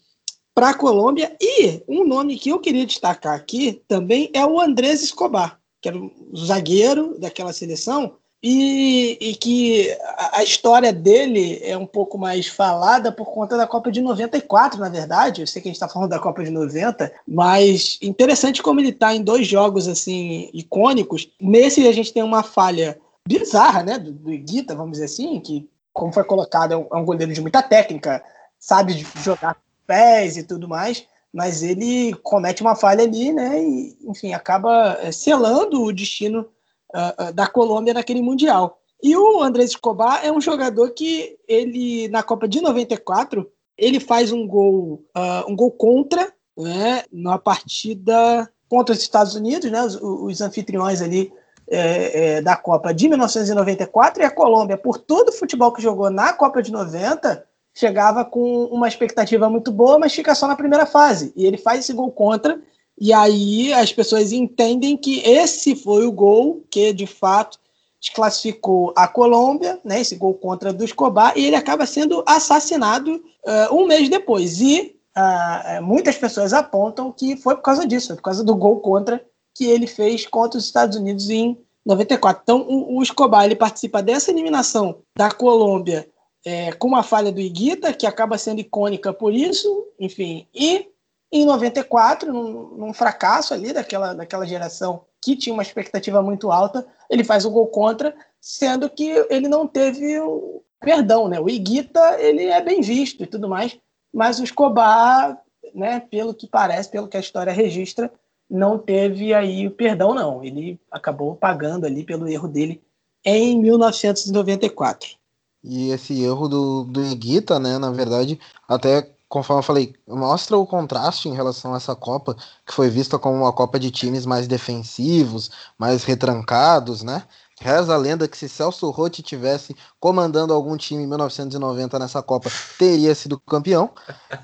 para a Colômbia. E um nome que eu queria destacar aqui também é o Andrés Escobar, que era o zagueiro daquela seleção, e, e, que a, história dele é um pouco mais falada por conta da Copa de 94, na verdade. Eu sei que a gente está falando da Copa de 90, mas interessante como ele está em dois jogos assim icônicos. Nesse a gente tem uma falha bizarra, né, do, do Iguita, vamos dizer assim, que como foi colocado é um, é um goleiro de muita técnica, sabe jogar pés e tudo mais mas ele comete uma falha ali, né? E, enfim, acaba eh, selando o destino uh, da Colômbia naquele Mundial. E o Andrés Escobar é um jogador que ele, na Copa de 94, ele faz um gol, uh, um gol contra, né, numa partida contra os Estados Unidos, né, os, os anfitriões ali é, é, da Copa de 1994, e a Colômbia, por todo o futebol que jogou na Copa de 90, chegava com uma expectativa muito boa, mas fica só na primeira fase. E ele faz esse gol contra, e aí as pessoas entendem que esse foi o gol que, de fato, desclassificou a Colômbia, né, esse gol contra do Escobar, e ele acaba sendo assassinado uh, um mês depois. E uh, muitas pessoas apontam que foi por causa disso, por causa do gol contra que ele fez contra os Estados Unidos em 94. Então, o, o Escobar ele participa dessa eliminação da Colômbia é, com uma falha do Iguita, que acaba sendo icônica por isso, enfim, e em 94, num, num, fracasso ali daquela, daquela geração que tinha uma expectativa muito alta, ele faz o gol contra, sendo que ele não teve o perdão, né? O Iguita, ele é bem visto e tudo mais, mas o Escobar, né, pelo que parece, pelo que a história registra, não teve aí o perdão, não. Ele acabou pagando ali pelo erro dele em 1994. E esse erro do, do Iguita, né, na verdade, até conforme eu falei, mostra o contraste em relação a essa Copa, que foi vista como uma Copa de times mais defensivos, mais retrancados, né? Reza a lenda que se Celso Rotti tivesse comandando algum time em 1990 nessa Copa, teria sido campeão.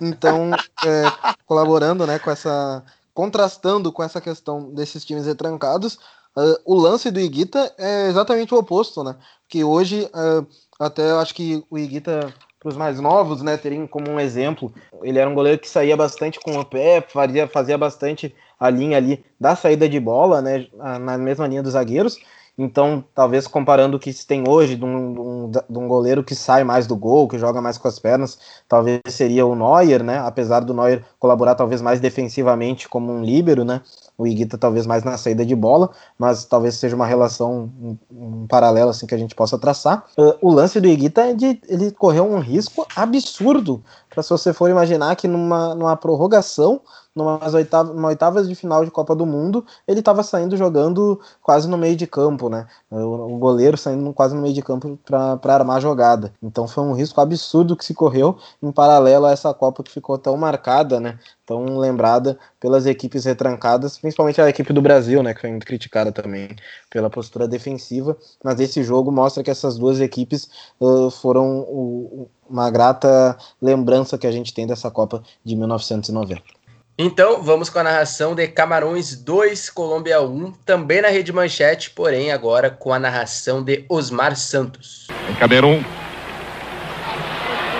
Então, é, colaborando né, com essa. contrastando com essa questão desses times retrancados, uh, o lance do Iguita é exatamente o oposto, né? Que hoje, uh, até eu acho que o Iguita para os mais novos, né, terem como um exemplo, ele era um goleiro que saía bastante com o pé, fazia, fazia bastante a linha ali da saída de bola, né, na mesma linha dos zagueiros. Então, talvez comparando o que se tem hoje de um, de um, goleiro que sai mais do gol, que joga mais com as pernas, talvez seria o Neuer, né? Apesar do Neuer colaborar talvez mais defensivamente como um líbero, né? O Iguita talvez mais na saída de bola, mas talvez seja uma relação um, um paralelo assim que a gente possa traçar. Uh, o lance do Iguita é de ele correu um risco absurdo para se você for imaginar que numa, numa prorrogação numas oitavas, oitavas de final de Copa do Mundo, ele estava saindo jogando quase no meio de campo, né? O, o goleiro saindo quase no meio de campo para armar a jogada. Então foi um risco absurdo que se correu em paralelo a essa Copa que ficou tão marcada, né? Tão lembrada pelas equipes retrancadas, principalmente a equipe do Brasil, né? Que foi muito criticada também pela postura defensiva. Mas esse jogo mostra que essas duas equipes uh, foram o, uma grata lembrança que a gente tem dessa Copa de 1990. Então, vamos com a narração de Camarões 2, Colômbia 1, também na Rede Manchete, porém agora com a narração de Osmar Santos. Em Camerun.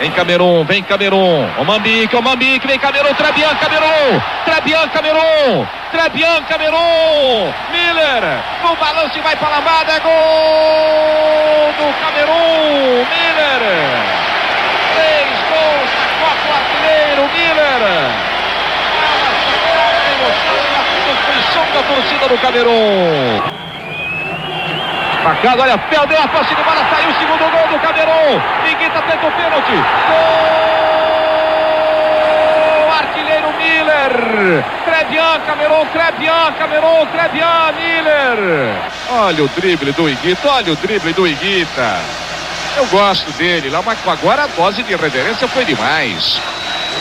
Em Camerun, vem Camerun. O Mambique, o Mambique, vem Camerun, Trabian, Camerun. Trabian, Camerun. Trabian, Camerun. Miller, no balanço vai para a Lamada, gol do Camerun. Miller. Três gols na Copa, o artilheiro Miller. da torcida do Camerun. Marcado, olha, perdeu a posse de bola, saiu o segundo gol do Camerun. Miguita tenta o pênalti. Gol! Artilheiro Miller. Crebian, Camerun, Crebian, Camerun, Crebian, Miller. Olha o drible do Iguita, olha o drible do Iguita. Eu gosto dele lá, mas agora a dose de reverência foi demais.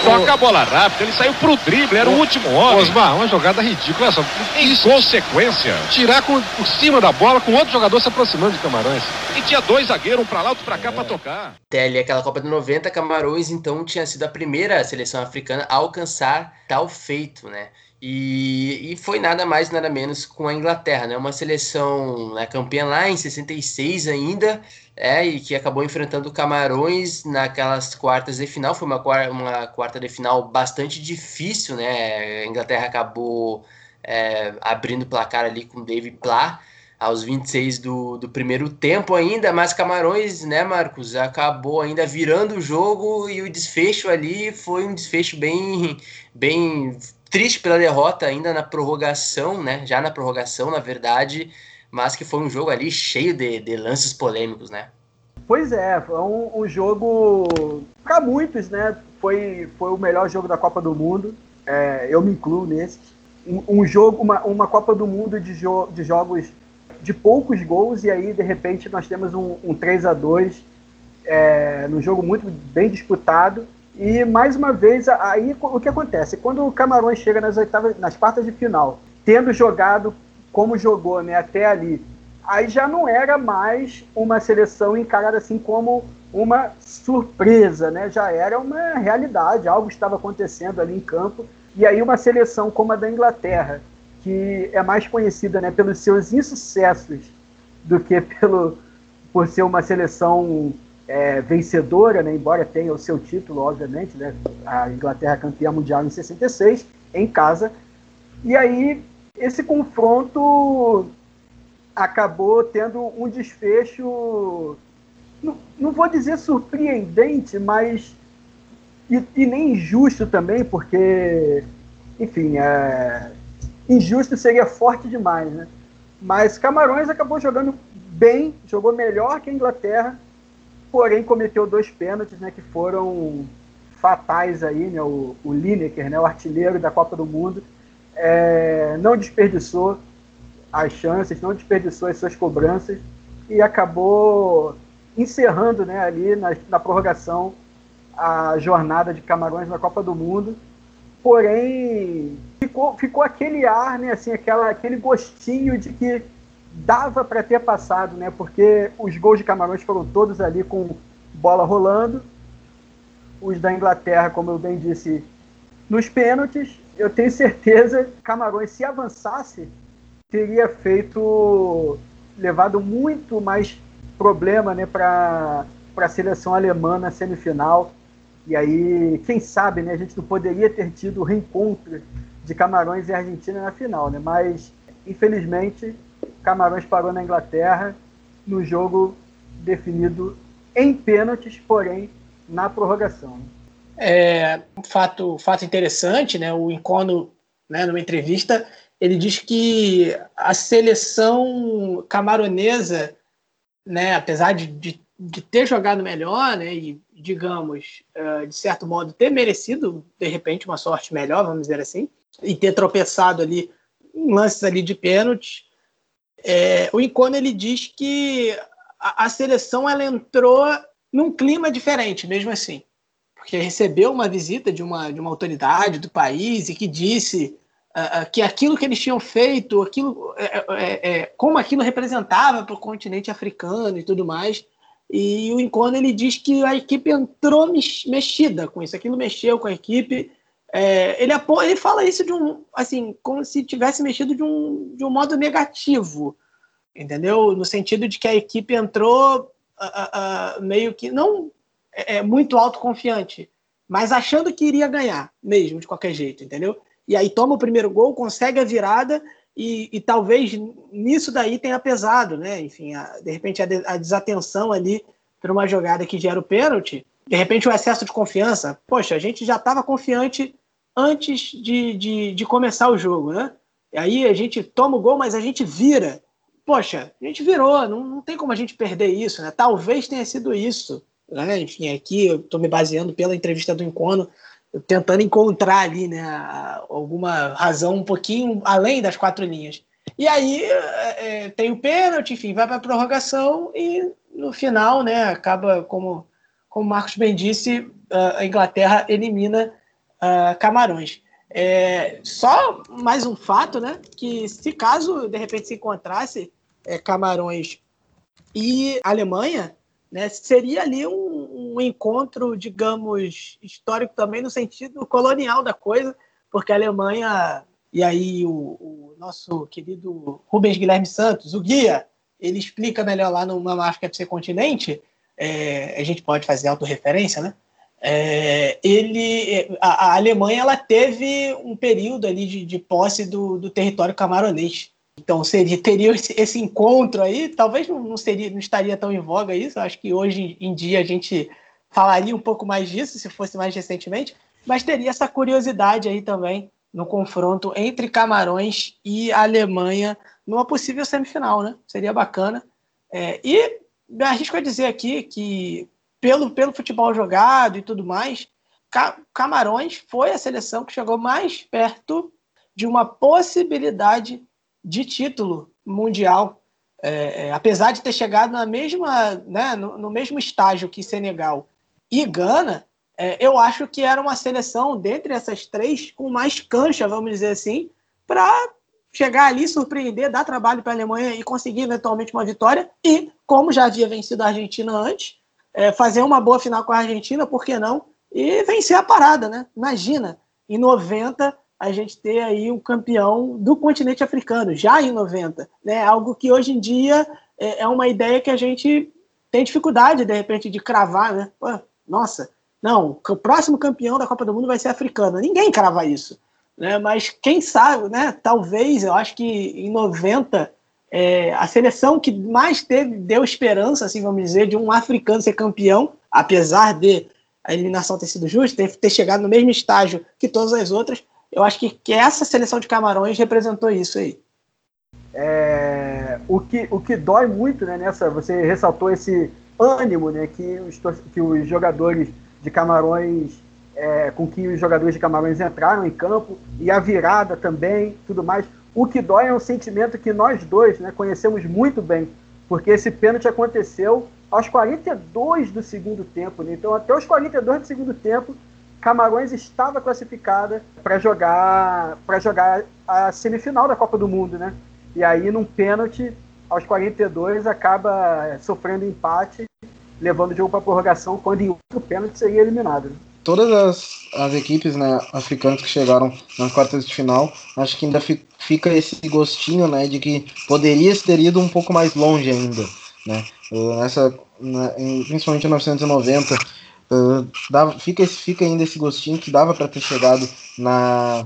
Toca a bola rápida, ele saiu pro drible, era o, o último homem. Osmar, uma jogada ridícula essa. Em consequência. Tirar com, por cima da bola com outro jogador se aproximando de Camarões. E tinha dois zagueiros, um pra lá, outro pra cá é. pra tocar. Até ali aquela Copa de 90, Camarões então tinha sido a primeira seleção africana a alcançar tal feito, né? E, e, foi nada mais, nada menos com a Inglaterra, né? Uma seleção né, campeã lá em 66 ainda, é, e que acabou enfrentando Camarões naquelas quartas de final. Foi uma, uma quarta de final bastante difícil, né? A Inglaterra acabou é, abrindo o placar ali com David Pla aos 26 do, do primeiro tempo ainda, mas Camarões, né, Marcos, acabou ainda virando o jogo e o desfecho ali foi um desfecho bem, bem triste pela derrota ainda na prorrogação, né? Já na prorrogação, na verdade, mas que foi um jogo ali cheio de, de lances polêmicos, né? Pois é, foi um, um jogo para muitos, né? Foi, foi o melhor jogo da Copa do Mundo. É, eu me incluo nesse. Um, um, jogo, uma, uma Copa do Mundo de, jo de jogos de poucos gols e aí de repente nós temos um, um 3 a 2 é, num jogo muito bem disputado e mais uma vez, aí o que acontece? Quando o Camarões chega nas oitavas, nas quartas de final, tendo jogado como jogou né, até ali, aí já não era mais uma seleção encarada assim como uma surpresa, né? Já era uma realidade, algo estava acontecendo ali em campo. E aí uma seleção como a da Inglaterra, que é mais conhecida né, pelos seus insucessos do que pelo por ser uma seleção é, vencedora, né, embora tenha o seu título, obviamente, né, a Inglaterra campeã mundial em 66, em casa. E aí esse confronto acabou tendo um desfecho, não, não vou dizer surpreendente, mas e, e, nem injusto também, porque, enfim, é, injusto seria forte demais, né? Mas Camarões acabou jogando bem, jogou melhor que a Inglaterra, porém cometeu dois pênaltis, né, que foram fatais aí, né, o, o Lineker, né, o artilheiro da Copa do Mundo, é, não desperdiçou as chances, não desperdiçou as suas cobranças e acabou encerrando, né, ali na, na prorrogação a jornada de Camarões na Copa do Mundo. Porém, ficou, ficou aquele ar, né, assim, aquela, aquele gostinho de que dava para ter passado, né? Porque os gols de Camarões foram todos ali com bola rolando. Os da Inglaterra, como eu bem disse, nos pênaltis. Eu tenho certeza que Camarões, se avançasse, teria feito levado muito mais problema, né, para a seleção alemã na semifinal. E aí, quem sabe, né, a gente não poderia ter tido o reencontro de Camarões e Argentina na final, né? Mas infelizmente Camarões parou na Inglaterra no jogo definido em pênaltis, porém na prorrogação. É um fato, fato interessante, né? O Encono, né, numa entrevista, ele diz que a seleção camaronesa, né, apesar de, de, de ter jogado melhor, né, e digamos, uh, de certo modo, ter merecido, de repente, uma sorte melhor, vamos dizer assim, e ter tropeçado ali em lances ali de pênalti, é, o Incone ele diz que a, a seleção ela entrou num clima diferente, mesmo assim, porque recebeu uma visita de uma, de uma autoridade do país e que disse uh, que aquilo que eles tinham feito, aquilo, é, é, é como aquilo representava para o continente africano e tudo mais. E o Incona ele diz que a equipe entrou mexida com isso, aquilo mexeu com a equipe. É, ele, ele fala isso de um, assim, como se tivesse mexido de um, de um modo negativo, entendeu? No sentido de que a equipe entrou uh, uh, meio que não é, é, muito autoconfiante, mas achando que iria ganhar mesmo de qualquer jeito, entendeu? e aí toma o primeiro gol, consegue a virada e, e talvez nisso daí tenha pesado, né? Enfim, a, de repente a, de, a desatenção ali para uma jogada que gera o pênalti, de repente o excesso de confiança. Poxa, a gente já estava confiante antes de, de, de, começar o jogo, né? E aí a gente toma o gol, mas a gente vira. Poxa, a gente virou, não, não tem como a gente perder isso, né? Talvez tenha sido isso. Né? Enfim, aqui eu estou me baseando pela entrevista do Encono tentando encontrar ali né, alguma razão um pouquinho além das quatro linhas. E aí é, é tem o pênalti, enfim, vai para a prorrogação e no final, né, acaba como como Marcos bem disse, a Inglaterra elimina uh, Camarões. É, só mais um fato, né, que se caso de repente se encontrasse é, Camarões e Alemanha, né, seria ali um, um encontro, digamos, histórico também no sentido colonial da coisa, porque a Alemanha, e aí o, o nosso querido Rubens Guilherme Santos, o guia, ele explica melhor lá no Mama África FC Continente, é, a gente pode fazer autorreferência, né? É, ele, a, a, Alemanha ela teve um período ali de, de posse do, do território camaronês. Então seria, teria esse, encontro aí, talvez não, não, seria, não estaria tão em voga isso. Acho que hoje em dia a gente falaria um pouco mais disso se fosse mais recentemente, mas teria essa curiosidade aí também no confronto entre Camarões e Alemanha numa possível semifinal, né? Seria bacana. É, e me arrisco a dizer aqui que, pelo, pelo futebol jogado e tudo mais, Camarões foi a seleção que chegou mais perto de uma possibilidade de título mundial. É, é, apesar de ter chegado na mesma, né, no, no mesmo estágio que Senegal e Gana, é, eu acho que era uma seleção, dentre essas três, com mais cancha, vamos dizer assim, para chegar ali, surpreender, dar trabalho para a Alemanha e conseguir eventualmente uma vitória. E, como já havia vencido a Argentina antes, é, fazer uma boa final com a Argentina, por que não? E vencer a parada, né? Imagina, em 90 a gente ter aí um campeão do continente africano, já em 90, né? Algo que hoje em dia é, é uma ideia que a gente tem dificuldade, de repente, de cravar, né? Pô, nossa, não, o próximo campeão da Copa do Mundo vai ser africano. Ninguém crava isso. Né? Mas quem sabe, né? Talvez, eu acho que em 90, é, a seleção que mais teve, deu esperança, assim, vamos dizer, de um africano ser campeão, apesar de a eliminação ter sido justa, ter, ter chegado no mesmo estágio que todas as outras, eu acho que, que essa seleção de Camarões representou isso aí. É, o, que, o que dói muito né, nessa, você ressaltou esse ânimo né, que, os, que os jogadores de Camarões, é, com que os jogadores de Camarões entraram em campo, e a virada também, tudo mais. O que dói é um sentimento que nós dois né, conhecemos muito bem, porque esse pênalti aconteceu aos 42 do segundo tempo. Né? Então, até os 42 do segundo tempo, Camarões estava classificada para jogar para jogar a semifinal da Copa do Mundo, né? E aí, num pênalti, aos 42 acaba sofrendo empate, levando o jogo para prorrogação, quando em outro pênalti seria eliminado. Né? Todas as, as equipes né, africanas que chegaram nas quartas de final, acho que ainda fica esse gostinho né, de que poderia ter ido um pouco mais longe ainda. Né? Nessa, na, em, principalmente em 1990, uh, dava, fica, fica ainda esse gostinho que dava para ter chegado na,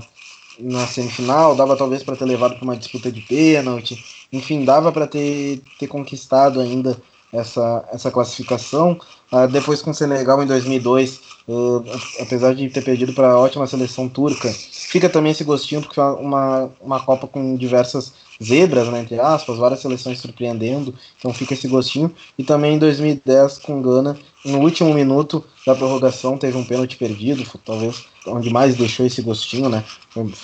na semifinal, dava talvez para ter levado para uma disputa de pênalti, enfim, dava para ter, ter conquistado ainda essa, essa classificação. Uh, depois com o Senegal em 2002, uh, apesar de ter perdido para a ótima seleção turca, fica também esse gostinho, porque foi uma, uma Copa com diversas zebras, né, entre aspas, várias seleções surpreendendo, então fica esse gostinho. E também em 2010 com Gana, no último minuto da prorrogação teve um pênalti perdido, talvez onde mais deixou esse gostinho, né,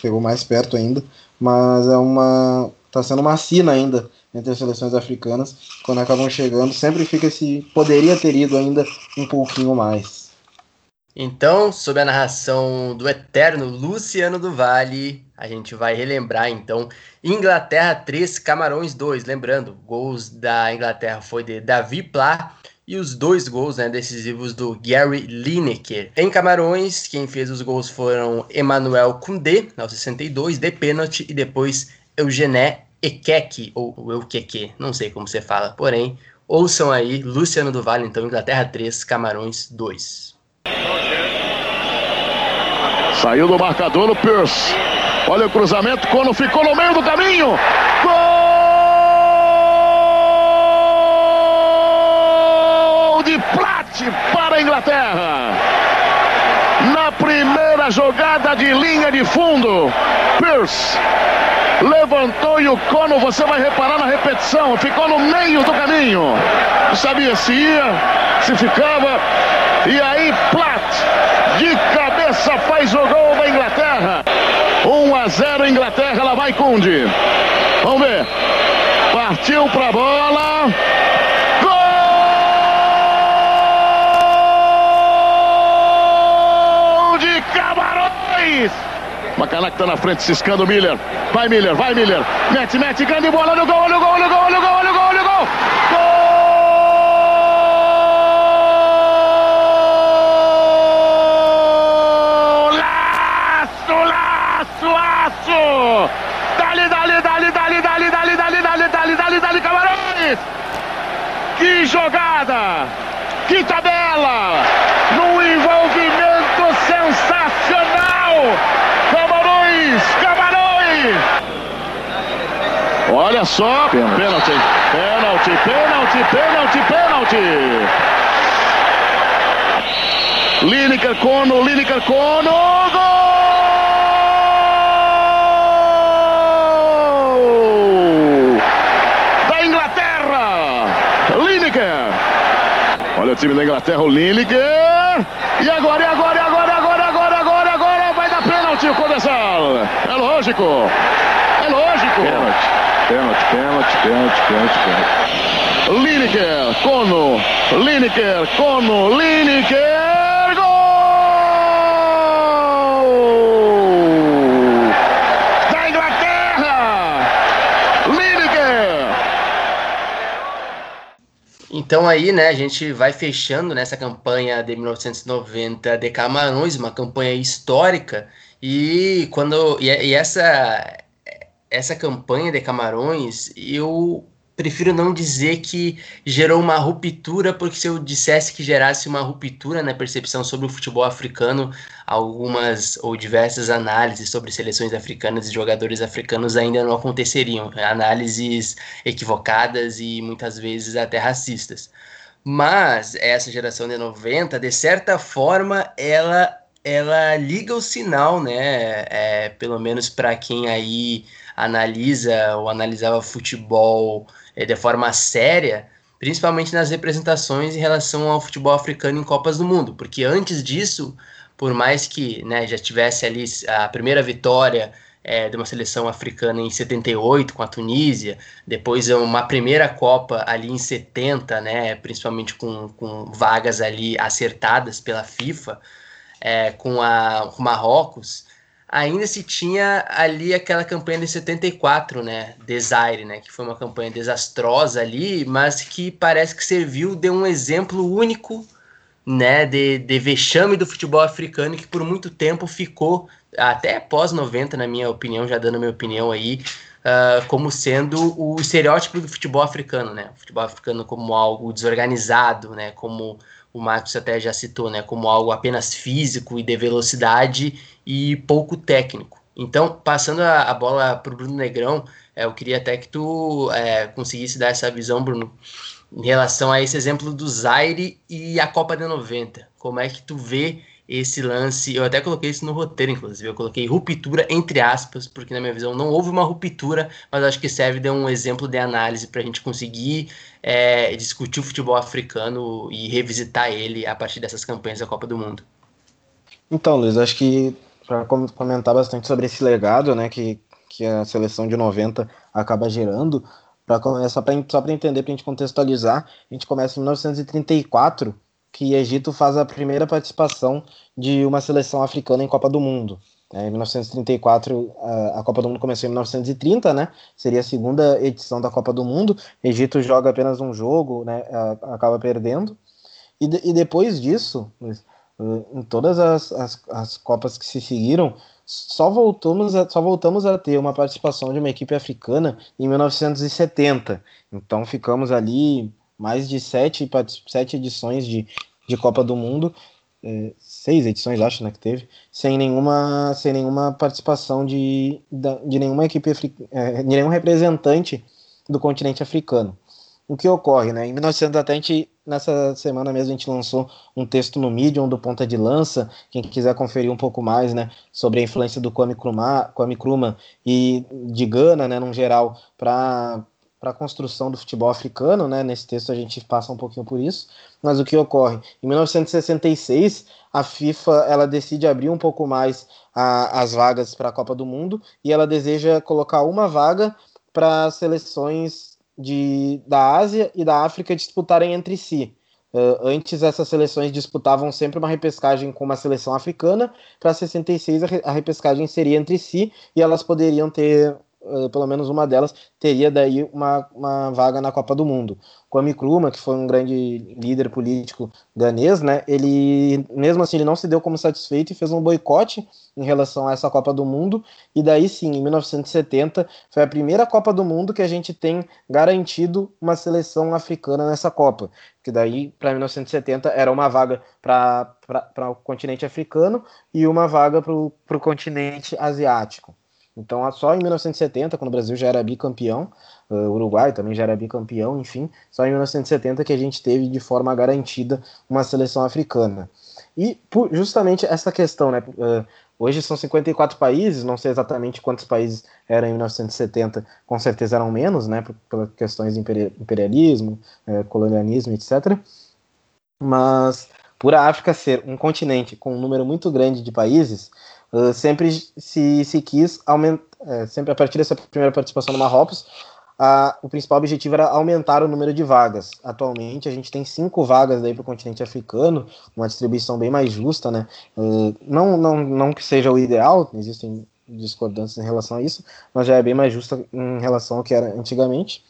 pegou mais perto ainda, mas é uma tá sendo uma sina ainda entre as seleções africanas, quando acabam chegando, sempre fica esse poderia ter ido ainda um pouquinho mais. Então, sob a narração do eterno Luciano do Vale, a gente vai relembrar então Inglaterra 3, Camarões 2. Lembrando, gols da Inglaterra foi de Davi Pla e os dois gols né, decisivos do Gary Lineker. Em Camarões, quem fez os gols foram Emmanuel Koundé, aos 62, de pênalti, e depois Eugené Ekeke, ou Eukeke, não sei como você fala, porém, ouçam aí Luciano do Vale, então Inglaterra 3, Camarões 2. Saiu do marcador o Pierce. Olha o cruzamento, quando ficou no meio do caminho. Gol de Plat para a Inglaterra. Na primeira jogada de linha de fundo, Pierce levantou e o Cono, você vai reparar na repetição, ficou no meio do caminho. Não sabia se ia, se ficava. E aí, Plat, de cabeça, faz o gol da Inglaterra. 1 a 0 Inglaterra, ela vai Conde. Vamos ver. Partiu pra bola. Gol de Camarões. Macanac tá na frente, ciscando Miller. Vai Miller, vai Miller. Mete, mete, grande bola no gol, olha o gol, olha o gol, olha o gol, olha o gol, olha o gol. Gol! Jogada! Que tabela! Num envolvimento sensacional! Camarões! Camarões! Olha só! Pênalti! Pênalti! Pênalti! Pênalti! Pênalti! Lineker Cono, Lineker Cono, gol! Da Inglaterra! Lineker! Olha o time da Inglaterra, o Lineker! E agora, e agora, e agora, e agora, agora, agora, agora, vai dar pênalti o Codessal! É lógico! É lógico! Pênalti, pênalti, pênalti, pênalti, pênalti, pênalti. Lineker, Cono, Lineker, Cono, Lineker, gol! Da Inglaterra! Lineker! Então aí, né, a gente vai fechando nessa campanha de 1990 de Camarões, uma campanha histórica, e quando e, e essa essa campanha de Camarões, eu prefiro não dizer que gerou uma ruptura, porque se eu dissesse que gerasse uma ruptura na percepção sobre o futebol africano, algumas ou diversas análises sobre seleções africanas e jogadores africanos ainda não aconteceriam. Análises equivocadas e muitas vezes até racistas. Mas essa geração de 90, de certa forma, ela ela liga o sinal, né? É, pelo menos para quem aí analisa ou analisava futebol é, de forma séria, principalmente nas representações em relação ao futebol africano em Copas do Mundo, porque antes disso, por mais que né, já tivesse ali a primeira vitória é, de uma seleção africana em 78 com a Tunísia, depois uma primeira Copa ali em 70, né, principalmente com, com vagas ali acertadas pela FIFA, é, com, a, com Marrocos, ainda se tinha ali aquela campanha de 74, né, Desire, né, que foi uma campanha desastrosa ali, mas que parece que serviu de um exemplo único, né, de, de vexame do futebol africano que por muito tempo ficou, até pós 90, na minha opinião, já dando minha opinião aí, uh, como sendo o estereótipo do futebol africano, né, o futebol africano como algo desorganizado, né, como o Marcos até já citou, né, como algo apenas físico e de velocidade e pouco técnico. Então, passando a, a bola para o Bruno Negrão, é, eu queria até que tu é, conseguisse dar essa visão, Bruno, em relação a esse exemplo do Zaire e a Copa de 90. Como é que tu vê esse lance, eu até coloquei isso no roteiro, inclusive, eu coloquei ruptura entre aspas, porque na minha visão não houve uma ruptura, mas acho que serve de um exemplo de análise para a gente conseguir é, discutir o futebol africano e revisitar ele a partir dessas campanhas da Copa do Mundo. Então, Luiz, acho que para comentar bastante sobre esse legado, né, que, que a seleção de 90 acaba gerando, para começar só para entender, para a gente contextualizar, a gente começa em 1934, que Egito faz a primeira participação de uma seleção africana em Copa do Mundo. Em 1934, a, Copa do Mundo começou em 1930, né? Seria a segunda edição da Copa do Mundo. Egito joga apenas um jogo, né? Acaba perdendo. E, de, e depois disso, em todas as, as, as, Copas que se seguiram, só voltamos, a, só voltamos a ter uma participação de uma equipe africana em 1970. Então ficamos ali mais de sete, sete edições de, de Copa do Mundo, é, seis edições acho, né, que teve, sem nenhuma, sem nenhuma participação de, de nenhuma equipe, é, de nenhum representante do continente africano. O que ocorre, né? Em 1900 até a gente, nessa semana mesmo, a gente lançou um texto no Medium do Ponta de Lança. Quem quiser conferir um pouco mais, né, sobre a influência do Kwame Nkrumah, Kwame Nkrumah e de Gana, né, no geral, para para a construção do futebol africano, né? Nesse texto a gente passa um pouquinho por isso. Mas o que ocorre? Em 1966, a FIFA ela decide abrir um pouco mais a, as vagas para a Copa do Mundo e ela deseja colocar uma vaga para seleções de, da Ásia e da África disputarem entre si. Uh, antes essas seleções disputavam sempre uma repescagem com uma seleção africana. Para 66 a, re a repescagem seria entre si e elas poderiam ter pelo menos uma delas, teria daí uma, uma vaga na Copa do Mundo. Kwame Nkrumah, que foi um grande líder político ganês, né, ele, mesmo assim, ele não se deu como satisfeito e fez um boicote em relação a essa Copa do Mundo, e daí sim, em 1970, foi a primeira Copa do Mundo que a gente tem garantido uma seleção africana nessa Copa, que daí, para 1970, era uma vaga para o continente africano e uma vaga para o continente asiático. Então, só em 1970, quando o Brasil já era bicampeão, uh, o Uruguai também já era bicampeão, enfim, só em 1970 que a gente teve de forma garantida uma seleção africana. E justamente essa questão, né? Uh, hoje são 54 países, não sei exatamente quantos países eram em 1970, com certeza eram menos, né? Por, questões de imperialismo, uh, colonialismo, etc. Mas por a África ser um continente com um número muito grande de países, Uh, sempre se, se quis aumentar, é, sempre a partir dessa primeira participação no Marrocos, a, o principal objetivo era aumentar o número de vagas. Atualmente a gente tem cinco vagas para o continente africano, uma distribuição bem mais justa, né? Uh, não, não, não que seja o ideal, existem discordâncias em relação a isso, mas já é bem mais justa em relação ao que era antigamente.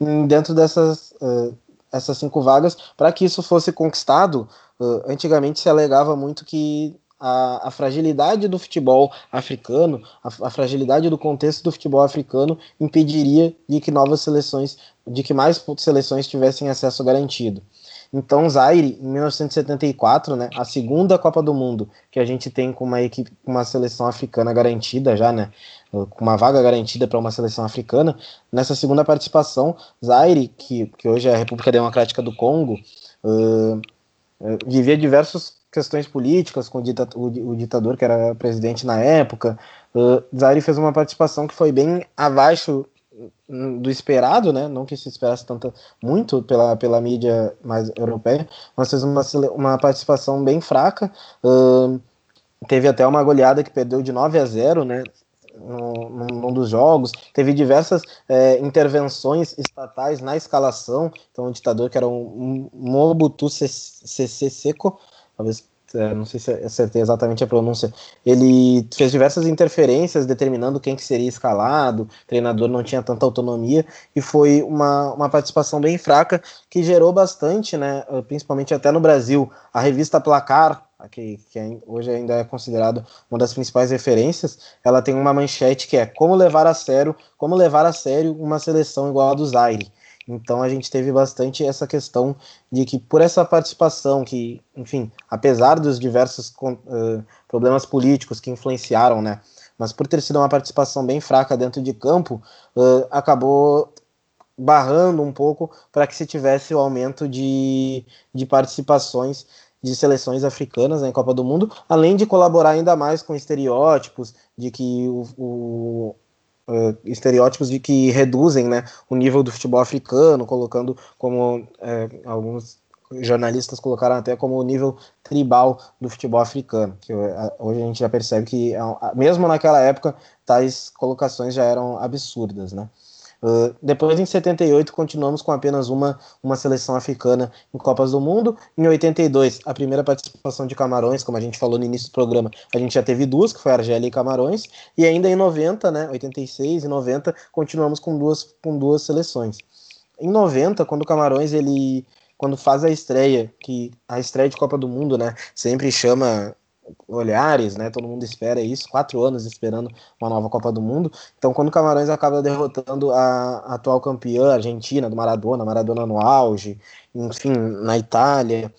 E dentro dessas uh, essas cinco vagas, para que isso fosse conquistado, uh, antigamente se alegava muito que a, a, fragilidade do futebol africano, a, a, fragilidade do contexto do futebol africano impediria de que novas seleções, de que mais seleções tivessem acesso garantido. Então, Zaire, em 1974, né, a segunda Copa do Mundo que a gente tem com uma equipe, uma seleção africana garantida já, né, com uma vaga garantida para uma seleção africana, nessa segunda participação, Zaire, que, que hoje é a República Democrática do Congo, uh, vivia diversos questões políticas com o, o, o, ditador que era presidente na época. Uh, Zaire fez uma participação que foi bem abaixo do esperado, né? Não que se esperasse tanto muito pela, pela mídia mais europeia, mas fez uma, uma participação bem fraca. Uh, teve até uma goleada que perdeu de 9 a 0, né? Num, num dos jogos, teve diversas é, intervenções estatais na escalação. Então, o ditador, que era um, um Mobutu Sese Seko, talvez é, não sei se acertei exatamente a pronúncia, ele fez diversas interferências determinando quem que seria escalado, o treinador não tinha tanta autonomia, e foi uma, uma participação bem fraca, que gerou bastante, né, principalmente até no Brasil, a revista Placar, que, que hoje ainda é considerado uma das principais referências, ela tem uma manchete que é como levar a sério, como levar a sério uma seleção igual a do Zaire. Então a gente teve bastante essa questão de que por essa participação, que, enfim, apesar dos diversos uh, problemas políticos que influenciaram, né, mas por ter sido uma participação bem fraca dentro de campo, uh, acabou barrando um pouco para que se tivesse o aumento de, de participações de seleções africanas né, Copa do Mundo, além de colaborar ainda mais com estereótipos de que o uh, estereótipos de que reduzem né, o nível do futebol africano, colocando como uh, alguns jornalistas colocaram até como o nível tribal do futebol africano, que hoje a gente já percebe que, mesmo naquela época, tais colocações já eram absurdas, né? Uh, depois, em 78, continuamos com apenas uma, uma seleção africana em Copas do Mundo. Em 82, a primeira participação de Camarões, como a gente falou no início do programa, a gente já teve duas, que foi Argélia e Camarões. E ainda em 90, né, 86 e 90, continuamos com duas, com duas seleções. Em 90, quando o Camarões ele quando faz a estreia, que a estreia de Copa do Mundo, né, sempre chama olhares, né? Todo mundo espera isso, quatro anos esperando uma nova Copa do Mundo. Então, quando o Camarões acaba derrotando a, atual campeã Argentina do Maradona, Maradona no auge, enfim, na Itália,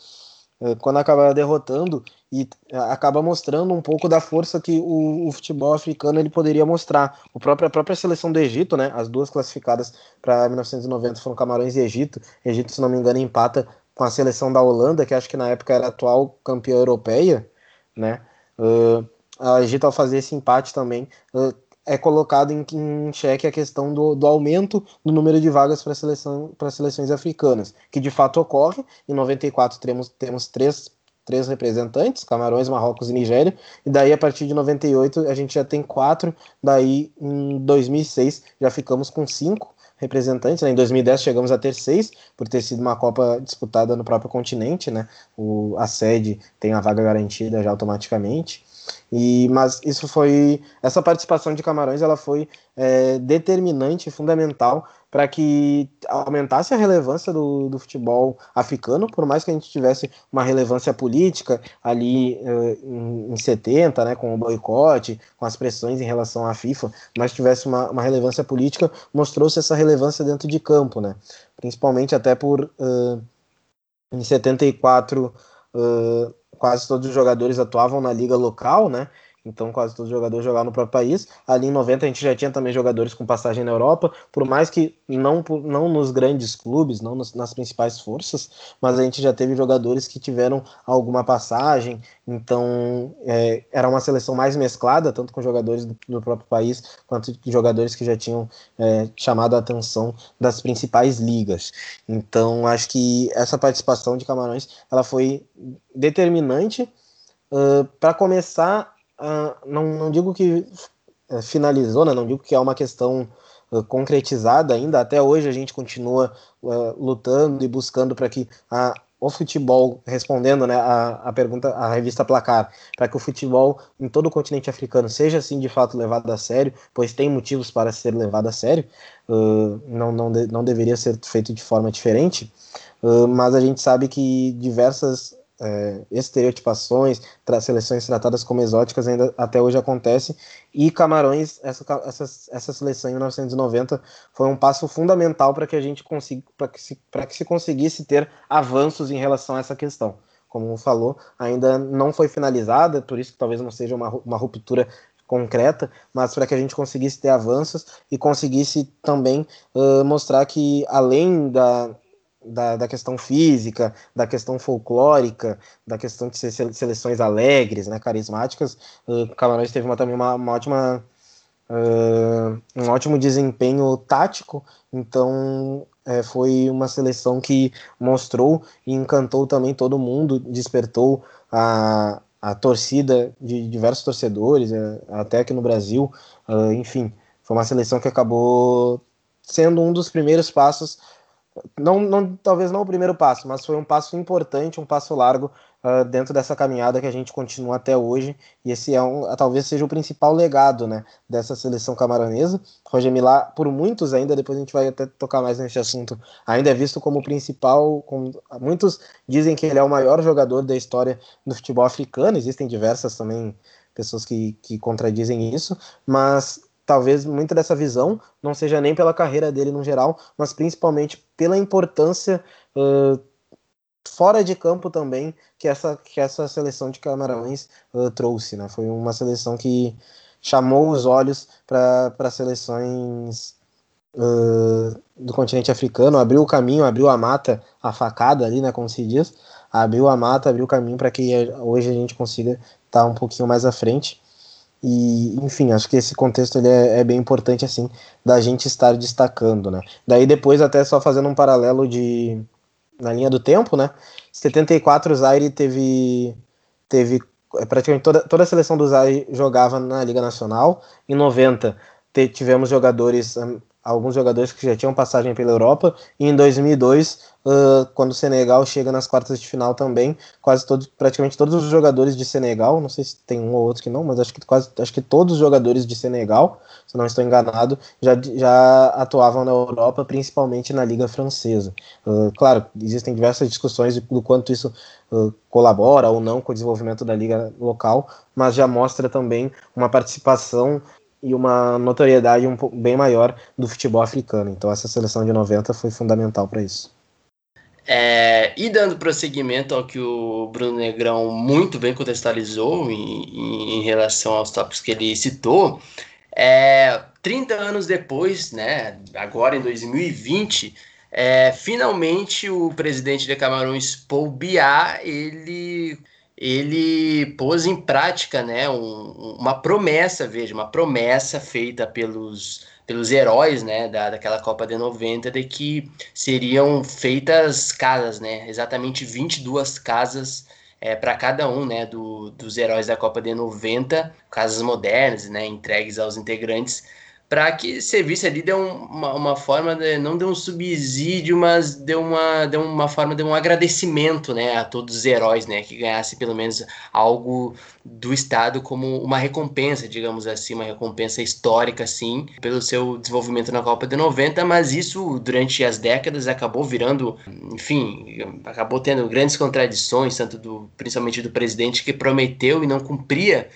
eh, quando acaba derrotando e eh, acaba mostrando um pouco da força que o, o, futebol africano ele poderia mostrar. O próprio, a própria seleção do Egito, né? As duas classificadas para 1990 foram Camarões e Egito. Egito, se não me engano, empata com a seleção da Holanda, que acho que na época era atual campeã europeia né? Uh, a Egito, ao fazer esse empate também, uh, é colocado em, em xeque a questão do, do aumento do número de vagas para seleção, as seleções africanas, que de fato ocorre. Em 94 temos, temos três, três representantes, Camarões, Marrocos e Nigéria, e daí a partir de 98 a gente já tem quatro, daí em 2006 já ficamos com cinco, representantes. Né? Em 2010 chegamos a ter seis, por ter sido uma Copa disputada no próprio continente, né? O, a sede tem a vaga garantida já automaticamente. E, mas isso foi essa participação de Camarões ela foi é, determinante, fundamental para que aumentasse a relevância do, do, futebol africano, por mais que a gente tivesse uma relevância política ali uh, em, em 70, né, com o boicote, com as pressões em relação à FIFA, mas tivesse uma, uma relevância política, mostrou-se essa relevância dentro de campo, né, principalmente até por uh, em 74 uh, quase todos os jogadores atuavam na liga local, né? Então quase todos os jogadores jogavam no próprio país. Ali em 90 a gente já tinha também jogadores com passagem na Europa, por mais que não, não nos grandes clubes, não nos, nas principais forças, mas a gente já teve jogadores que tiveram alguma passagem. Então é, era uma seleção mais mesclada, tanto com jogadores do, do próprio país quanto jogadores que já tinham é, chamado a atenção das principais ligas. Então acho que essa participação de Camarões ela foi determinante uh, para começar uh, não, não digo que uh, finalizou, né? não digo que é uma questão uh, concretizada ainda. Até hoje a gente continua lutando e buscando para que a, o futebol, respondendo né, a, a pergunta, a revista Placar, para que o futebol em todo o continente africano seja assim de fato levado a sério, pois tem motivos para ser levado a sério, uh, não, não, de, não deveria ser feito de forma diferente, uh, mas a gente sabe que diversas é, estereotipações, seleções tratadas como exóticas ainda até hoje acontece. E Camarões, essa, essa, essa seleção em 1990 foi um passo fundamental para que a gente consiga, para que, se, que se conseguisse ter avanços em relação a essa questão. Como falou, ainda não foi finalizada, por isso que talvez não seja uma, uma ruptura concreta, mas para que a gente conseguisse ter avanços e conseguisse também uh, mostrar que além da, da, da questão física, da questão folclórica, da questão de ser seleções alegres, né, carismáticas, o Camarões teve uma, também uma, uma ótima uh, um ótimo desempenho tático, então é, foi uma seleção que mostrou e encantou também todo mundo, despertou a, a torcida de diversos torcedores, é, até aqui no Brasil, uh, enfim, foi uma seleção que acabou sendo um dos primeiros passos não, não, talvez não o primeiro passo, mas foi um passo importante, um passo largo uh, dentro dessa caminhada que a gente continua até hoje. E esse é um, talvez seja o principal legado né, dessa seleção camaronesa. Roger Milá, por muitos ainda, depois a gente vai até tocar mais nesse assunto, ainda é visto como o principal. Como, muitos dizem que ele é o maior jogador da história do futebol africano. Existem diversas também pessoas que, que contradizem isso, mas talvez muita dessa visão não seja nem pela carreira dele no geral, mas principalmente pela importância uh, fora de campo também que essa, que essa seleção de Camarões uh, trouxe. Né? Foi uma seleção que chamou os olhos para seleções uh, do continente africano, abriu o caminho, abriu a mata, a facada ali, né, como se diz, abriu a mata, abriu o caminho para que hoje a gente consiga estar tá um pouquinho mais à frente. E, enfim, acho que esse contexto ele é, é, bem importante, assim, da gente estar destacando, né? Daí depois, até só fazendo um paralelo de na linha do tempo, né? 74 o Zaire teve, teve é, praticamente toda, toda a seleção do Zaire jogava na Liga Nacional. Em 90 tivemos jogadores alguns jogadores que já tinham passagem pela Europa, e em 2002, uh, quando o Senegal chega nas quartas de final também, quase todos, praticamente todos os jogadores de Senegal, não sei se tem um ou outro que não, mas acho que quase, acho que todos os jogadores de Senegal, se não estou enganado, já, já atuavam na Europa, principalmente na Liga Francesa. Uh, claro, existem diversas discussões do quanto isso uh, colabora ou não com o desenvolvimento da liga local, mas já mostra também uma participação e uma notoriedade um bem maior do futebol africano. Então essa seleção de 90 foi fundamental para isso. É, e dando prosseguimento ao que o Bruno Negrão muito bem contextualizou em, em relação aos tópicos que ele citou, é, 30 anos depois, né, agora em 2020, é, finalmente o presidente de Camarões, Paul Biá, ele ele pôs em prática né, um, uma promessa, veja, uma promessa feita pelos, pelos heróis né, da, daquela Copa de 90 de que seriam feitas casas, né, exatamente 22 casas é, para cada um né, do, dos heróis da Copa de 90, casas modernas, né, entregues aos integrantes para que servisse ali de uma, uma forma, de, não de um subsídio, mas de uma, de uma forma de um agradecimento né, a todos os heróis, né, que ganhasse pelo menos algo do Estado como uma recompensa, digamos assim, uma recompensa histórica, sim, pelo seu desenvolvimento na Copa de 90, mas isso durante as décadas acabou virando, enfim, acabou tendo grandes contradições, tanto do, principalmente do presidente que prometeu e não cumpria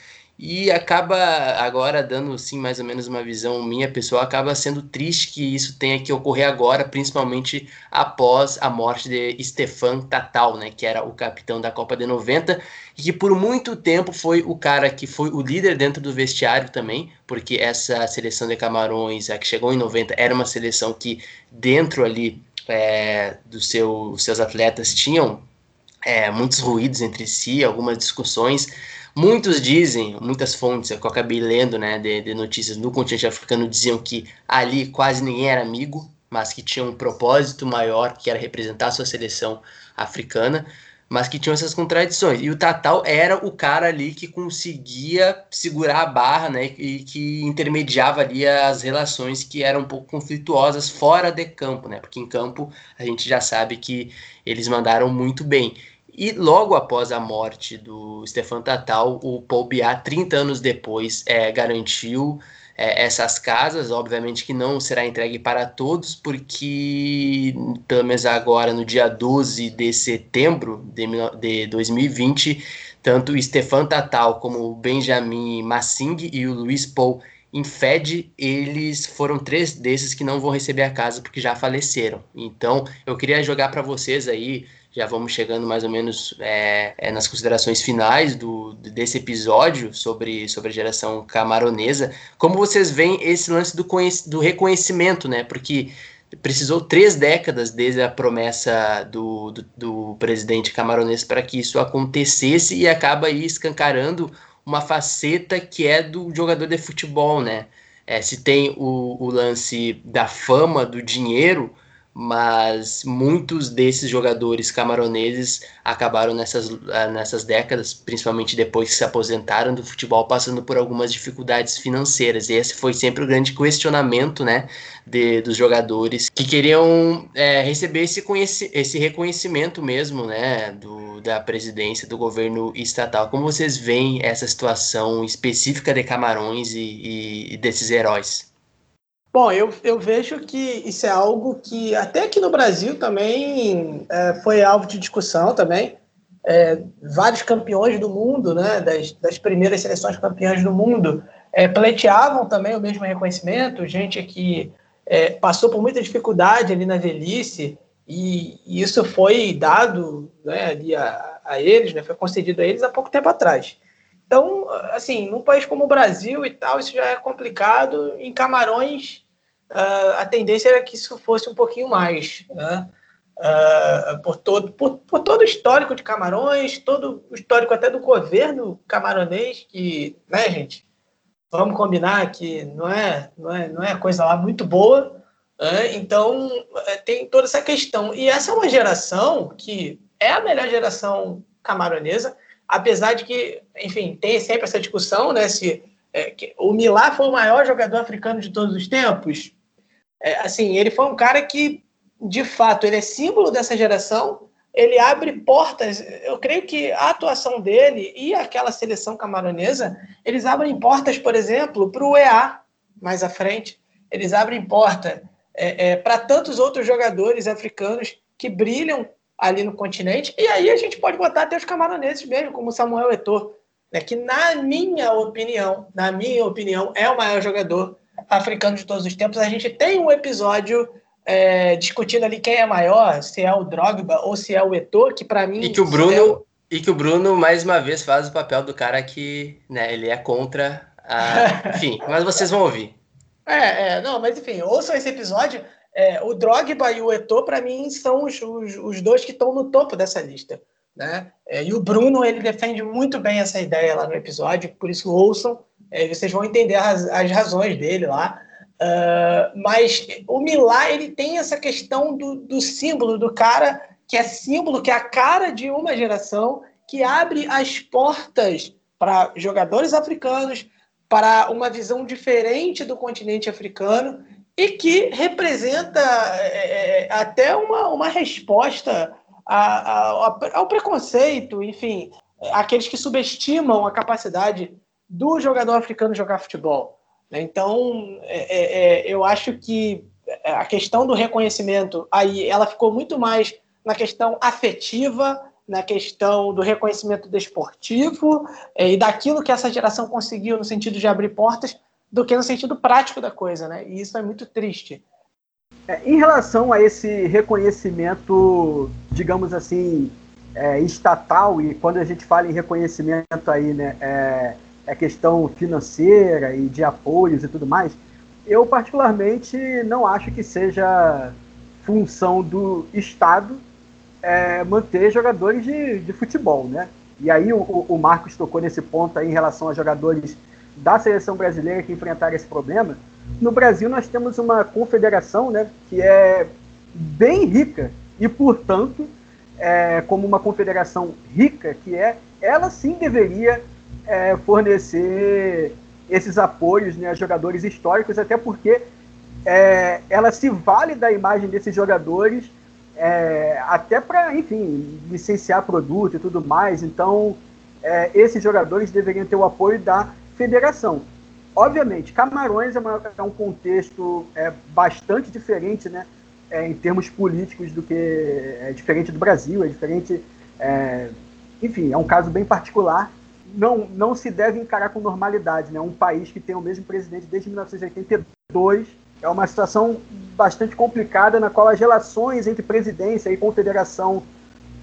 e acaba agora dando sim mais ou menos uma visão minha pessoal acaba sendo triste que isso tenha que ocorrer agora principalmente após a morte de Stefan Tatal né que era o capitão da Copa de 90 e que por muito tempo foi o cara que foi o líder dentro do vestiário também porque essa seleção de Camarões a que chegou em 90 era uma seleção que dentro ali é, dos seu, seus atletas tinham é, muitos ruídos entre si algumas discussões Muitos dizem, muitas fontes que eu acabei lendo né, de, de notícias no continente africano diziam que ali quase ninguém era amigo, mas que tinha um propósito maior, que era representar a sua seleção africana, mas que tinham essas contradições. E o Tatal era o cara ali que conseguia segurar a barra, né, e que intermediava ali as relações que eram um pouco conflituosas fora de campo, né, porque em campo a gente já sabe que eles mandaram muito bem. E logo após a morte do Stefan Tatal, o Paul Biá, 30 anos depois, é, garantiu é, essas casas. Obviamente que não será entregue para todos, porque, pelo menos agora, no dia 12 de setembro de, de 2020, tanto Stefan Tatal como o Benjamin Massing e o Luiz Paul Infed, eles foram três desses que não vão receber a casa porque já faleceram. Então, eu queria jogar para vocês aí já vamos chegando mais ou menos é, é, nas considerações finais do, desse episódio sobre, sobre a geração camaronesa. Como vocês veem esse lance do, do reconhecimento, né? Porque precisou três décadas desde a promessa do, do, do presidente camaronês para que isso acontecesse e acaba aí escancarando uma faceta que é do jogador de futebol, né? É, se tem o, o lance da fama, do dinheiro, mas muitos desses jogadores camaroneses acabaram nessas, ah, nessas décadas, principalmente depois que se aposentaram do futebol, passando por algumas dificuldades financeiras. E esse foi sempre o grande questionamento né, de, dos jogadores que queriam é, receber esse, esse reconhecimento mesmo né, do, da presidência, do governo estatal. Como vocês veem essa situação específica de Camarões e, e, e desses heróis? Bom, eu, eu vejo que isso é algo que até aqui no Brasil também é, foi alvo de discussão também. É, vários campeões do mundo, né, das, das primeiras seleções campeãs do mundo, é, pleiteavam também o mesmo reconhecimento, gente que é, passou por muita dificuldade ali na velhice, e, e isso foi dado né, ali a, a eles, né, foi concedido a eles há pouco tempo atrás. Então, assim, num país como o Brasil e tal, isso já é complicado. Em Camarões, uh, a tendência era que isso fosse um pouquinho mais. Né? uh, por, todo, por, por, todo o histórico de Camarões, todo o histórico até do governo camaronês, que, né, gente, vamos combinar que não é, não é, não é coisa lá muito boa. Né? Então, é, tem toda essa questão. E essa é uma geração que é a melhor geração camaronesa, apesar de que, enfim, tem sempre essa discussão, né, se é, o Milá foi o maior jogador africano de todos os tempos. É, assim, ele foi um cara que, de fato, ele é símbolo dessa geração, ele abre portas. Eu creio que a atuação dele e aquela seleção camaronesa, eles abrem portas, por exemplo, para o EA mais à frente. Eles abrem porta é, é, para tantos outros jogadores africanos que brilham ali no continente. E aí a gente pode botar até os camaroneses mesmo, como Samuel Eto'o, né, que na minha opinião, na minha opinião, é o maior jogador africano de todos os tempos. A gente tem um episódio é, discutindo ali quem é maior, se é o Drogba ou se é o Eto'o, que para mim... E que o Bruno... É... E que o Bruno, mais uma vez, faz o papel do cara que, né, ele é contra a... Enfim, mas vocês vão ouvir. É, é, não, mas enfim, ouçam esse episódio. É, o Drogba e o Eto'o, para mim, são os, os, os dois que estão no topo dessa lista. Né? É, e o Bruno, ele defende muito bem essa ideia lá no episódio, por isso ouçam, é, vocês vão entender as, as razões dele lá. Uh, mas o Milá, ele tem essa questão do, do símbolo, do cara que é símbolo, que é a cara de uma geração, que abre as portas para jogadores africanos, para uma visão diferente do continente africano e que representa é, é até uma, uma resposta a, a, ao preconceito, enfim, aqueles que subestimam a capacidade do jogador africano jogar futebol. Né? Então, é, é, é, eu acho que a questão do reconhecimento aí ela ficou muito mais na questão afetiva, na questão do reconhecimento desportivo é, e daquilo que essa geração conseguiu no sentido de abrir portas, do que no sentido prático da coisa, né? E isso é muito triste. É, em relação a esse reconhecimento, digamos assim, é, estatal, e quando a gente fala em reconhecimento aí, né, é, é questão financeira e de apoios e tudo mais, eu particularmente não acho que seja função do Estado é, manter jogadores de, de futebol, né? E aí o, o Marcos tocou nesse ponto aí em relação a jogadores da seleção brasileira que enfrentaram esse problema. No Brasil nós temos uma confederação, né, que é bem rica e, portanto, é, como uma confederação rica que é, ela sim deveria é, fornecer esses apoios né, a jogadores históricos, até porque é, ela se vale da imagem desses jogadores é, até para, enfim, licenciar produto e tudo mais. Então, é, esses jogadores deveriam ter o apoio da federação. Obviamente, Camarões é, uma, é um contexto é, bastante diferente, né, é, em termos políticos do que é diferente do Brasil, é diferente, é, enfim, é um caso bem particular. Não, não se deve encarar com normalidade, né? Um país que tem o mesmo presidente desde 1982 é uma situação bastante complicada na qual as relações entre presidência e confederação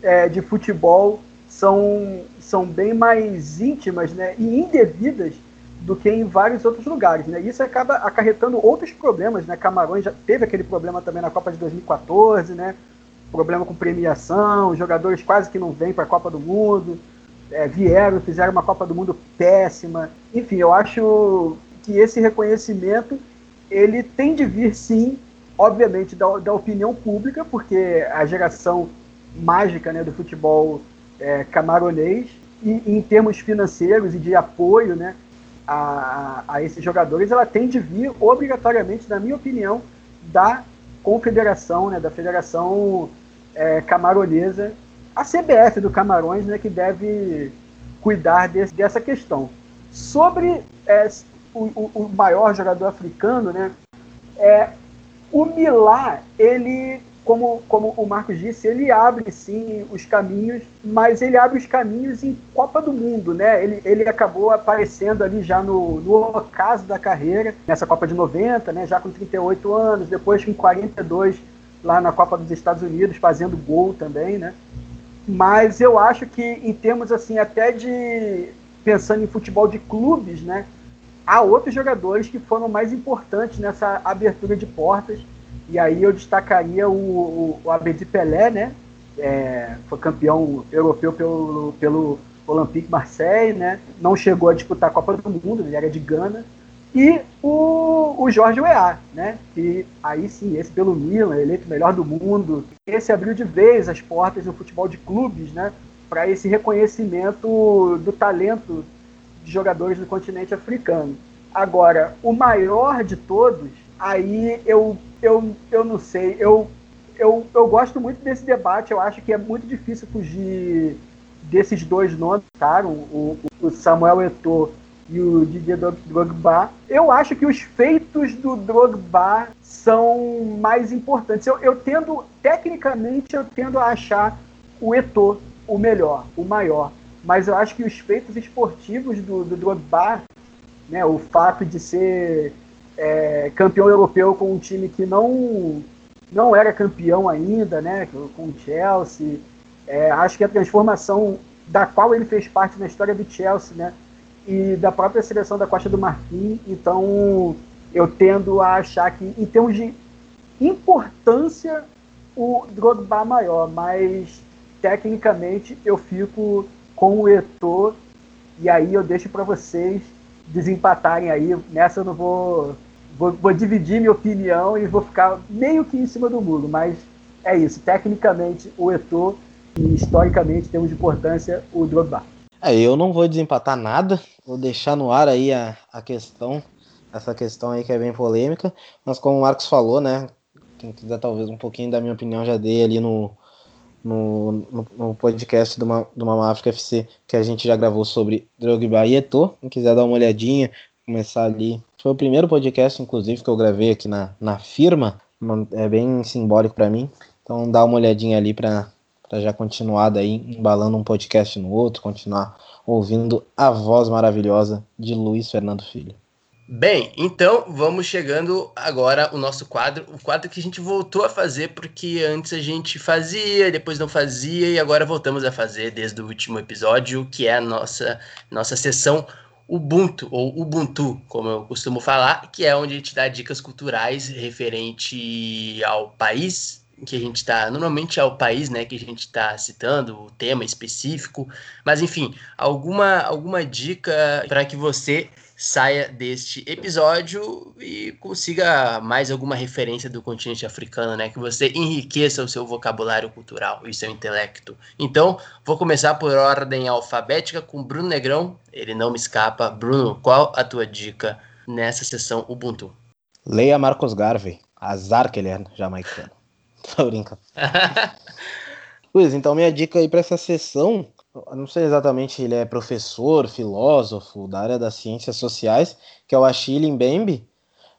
é, de futebol são, são bem mais íntimas né, e indevidas do que em vários outros lugares. Né? Isso acaba acarretando outros problemas. Né? Camarões já teve aquele problema também na Copa de 2014, né? problema com premiação, jogadores quase que não vêm para a Copa do Mundo, é, vieram, fizeram uma Copa do Mundo péssima. Enfim, eu acho que esse reconhecimento ele tem de vir sim, obviamente, da, da opinião pública, porque a geração mágica né, do futebol é, camaronês, e em termos financeiros e de apoio, né, a, a esses jogadores, ela tem de vir obrigatoriamente, na minha opinião, da confederação, né, da federação é, camaronesa, a CBF do Camarões, né, que deve cuidar desse, dessa questão. Sobre é, o, o, maior jogador africano, né, é, o Milá, ele como, como o Marcos disse, ele abre sim os caminhos, mas ele abre os caminhos em Copa do Mundo, né? Ele, ele acabou aparecendo ali já no, no ocaso da carreira, nessa Copa de 90, né? Já com 38 anos, depois com 42 lá na Copa dos Estados Unidos, fazendo gol também, né? Mas eu acho que em termos assim até de pensando em futebol de clubes, né? Há outros jogadores que foram mais importantes nessa abertura de portas E aí eu destacaria o, o, o Abedi Pelé, né? É, foi campeão europeu pelo, pelo Olympique Marseille, né? Não chegou a disputar a Copa do Mundo, ele era de Gana. E o, o Jorge Weah, né? Que aí sim, esse pelo Milan, eleito melhor do mundo. Esse abriu de vez as portas do futebol de clubes, né? Para esse reconhecimento do talento de jogadores do continente africano. Agora, o maior de todos, aí eu, eu, eu não sei, eu, eu, eu gosto muito desse debate, eu acho que é muito difícil fugir desses dois nomes, cara, o, o Samuel Eto'o e o Didier Drogba. Eu acho que os feitos do Drogba são mais importantes. Eu, eu tendo, tecnicamente, eu tendo a achar o Eto'o o melhor, o maior. Mas eu acho que os feitos esportivos do, do Drogba, né, o fato de ser é, campeão europeu com um time que não não era campeão ainda, né, com o Chelsea, é, acho que a transformação da qual ele fez parte na história do Chelsea, né, e da própria seleção da Costa do Marfim, então eu tendo a achar que, em termos de importância, o Drogba maior, mas tecnicamente eu fico com o Eto'o e aí eu deixo para vocês desempatarem aí. Nessa eu não vou, vou, vou dividir minha opinião e vou ficar meio que em cima do muro, mas é isso. Tecnicamente o Eto'o e historicamente temos de importância o Drogba. É, eu não vou desempatar nada, vou deixar no ar aí a, a questão, essa questão aí que é bem polêmica, mas como o Marcos falou, né, quem quiser talvez um pouquinho da minha opinião já dei ali no, no, no, no podcast do, do Mama África FC que a gente já gravou sobre Drogba e Eto'o, quem quiser dar uma olhadinha, começar ali, foi o primeiro podcast inclusive que eu gravei aqui na, na firma, é bem simbólico para mim, então dá uma olhadinha ali para para já continuar daí embalando um podcast no outro, continuar ouvindo a voz maravilhosa de Luiz Fernando Filho. Bem, então vamos chegando agora o nosso quadro, o quadro que a gente voltou a fazer porque antes a gente fazia, depois não fazia e agora voltamos a fazer desde o último episódio, que é a nossa nossa sessão Ubuntu ou Ubuntu, como eu costumo falar, que é onde a gente dá dicas culturais referente ao país que a gente está. Normalmente é o país né, que a gente está citando, o tema específico, mas enfim, alguma, alguma dica para que você saia deste episódio e consiga mais alguma referência do continente africano, né? Que você enriqueça o seu vocabulário cultural e seu intelecto. Então, vou começar por ordem alfabética com Bruno Negrão. Ele não me escapa. Bruno, qual a tua dica nessa sessão Ubuntu? Leia Marcos Garvey. Azar que ele é jamaicano. Tô brincando. Luiz, então minha dica aí para essa sessão, não sei exatamente, ele é professor, filósofo da área das ciências sociais, que é o Achille Mbembe.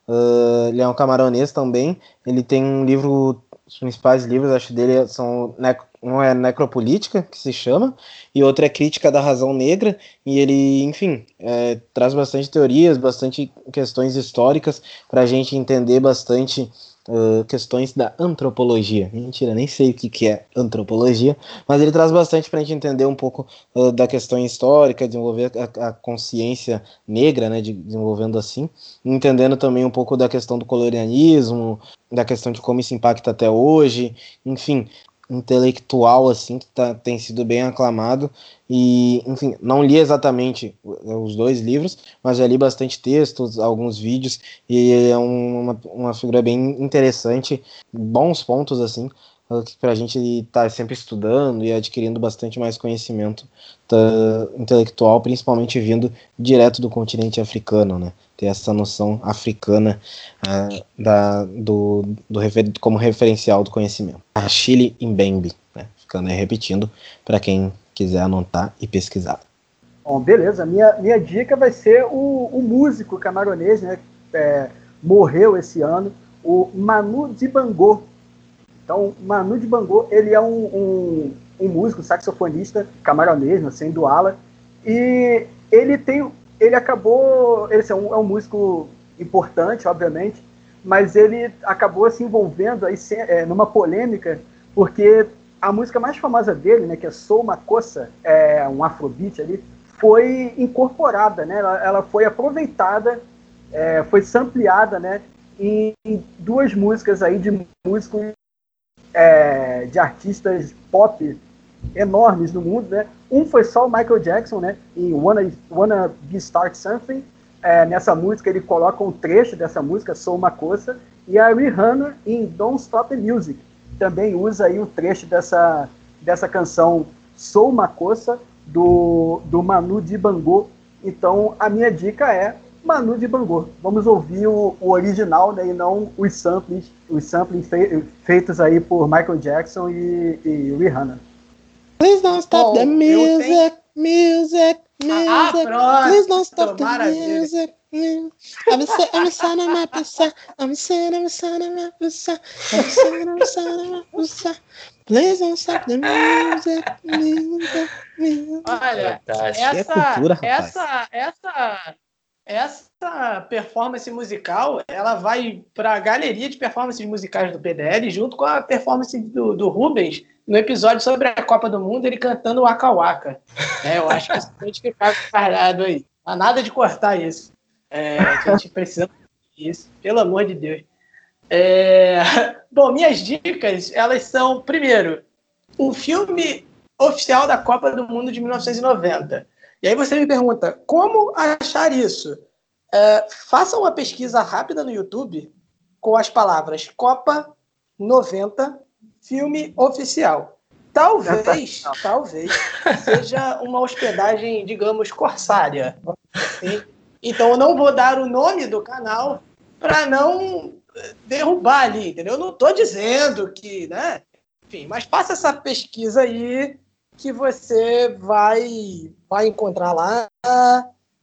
Uh, ele é um camaronês também. Ele tem um livro, os principais livros, acho dele são um é Necropolítica, que se chama, e outro é Crítica da Razão Negra, e ele, enfim, é, traz bastante teorias, bastante questões históricas para a gente entender bastante uh, questões da antropologia. Mentira, nem sei o que, que é antropologia, mas ele traz bastante para a gente entender um pouco uh, da questão histórica, desenvolver a, a, consciência negra, né, de, desenvolvendo assim, entendendo também um pouco da questão do colonialismo, da questão de como isso impacta até hoje, enfim, intelectual assim que tá, tem sido bem aclamado. E enfim não li exatamente os dois livros mas já li bastante textos alguns vídeos e é uma, uma figura bem interessante bons pontos assim para a gente estar tá sempre estudando e adquirindo bastante mais conhecimento tá, intelectual, principalmente vindo direto do continente africano, né? Ter essa noção africana uh, da, do, do refer, como referencial do conhecimento. A Chile Mbembe, né? Ficando aí repetindo para quem quiser anotar e pesquisar. Bom, beleza. Minha, minha dica vai ser o, o músico camaronês, né? É, morreu esse ano, o Manu Dibango então, Manu de Bangô, ele é um, um, um músico, saxofonista, camaronês, assim, do ala, e ele tem, ele acabou, ele assim, é, um, é um músico importante, obviamente, mas ele acabou se envolvendo aí é, numa polêmica, porque a música mais famosa dele, né, que é Sou uma Coça, é um afrobeat ali, foi incorporada, né, ela, ela foi aproveitada, é, foi sampleada, né, em duas músicas aí de músicos é, de artistas pop enormes no mundo, né? Um foi só o Michael Jackson, né? Em Wanna, Wanna Be Start Something. É, nessa música ele coloca um trecho dessa música, Sou uma Coça. E a Rihanna em Don't Stop the Music também usa aí um trecho dessa, dessa canção Sou uma Coça do, do Manu Dibango. Então a minha dica é Manu Dibango. Vamos ouvir o, o original né, e não os samples, os samples feitos aí por Michael Jackson e, e Rihanna. Please don't stop Bom, the music, tenho... music, music. Ah, pronto. Please don't stop the music. I'm a I'm of my pussa. I'm a son, I'm of my pussa. I'm a son, I'm of my pussa. Please don't stop the music, music, music. Olha, essa, é cultura, essa, essa, essa performance musical, ela vai para a galeria de performances musicais do PDL junto com a performance do, do Rubens no episódio sobre a Copa do Mundo, ele cantando Waka Waka. É, eu acho que isso pode ficar guardado aí. Não há nada de cortar isso. É, a gente precisa disso, pelo amor de Deus. É... Bom, minhas dicas, elas são, primeiro, um filme oficial da Copa do Mundo de 1990. E aí você me pergunta, como achar isso? É, faça uma pesquisa rápida no YouTube com as palavras Copa 90 filme oficial. Talvez, talvez seja uma hospedagem, digamos, corsária. Assim. Então eu não vou dar o nome do canal para não derrubar ali, entendeu? Eu não estou dizendo que, né? Enfim, mas faça essa pesquisa aí que você vai, vai encontrar lá.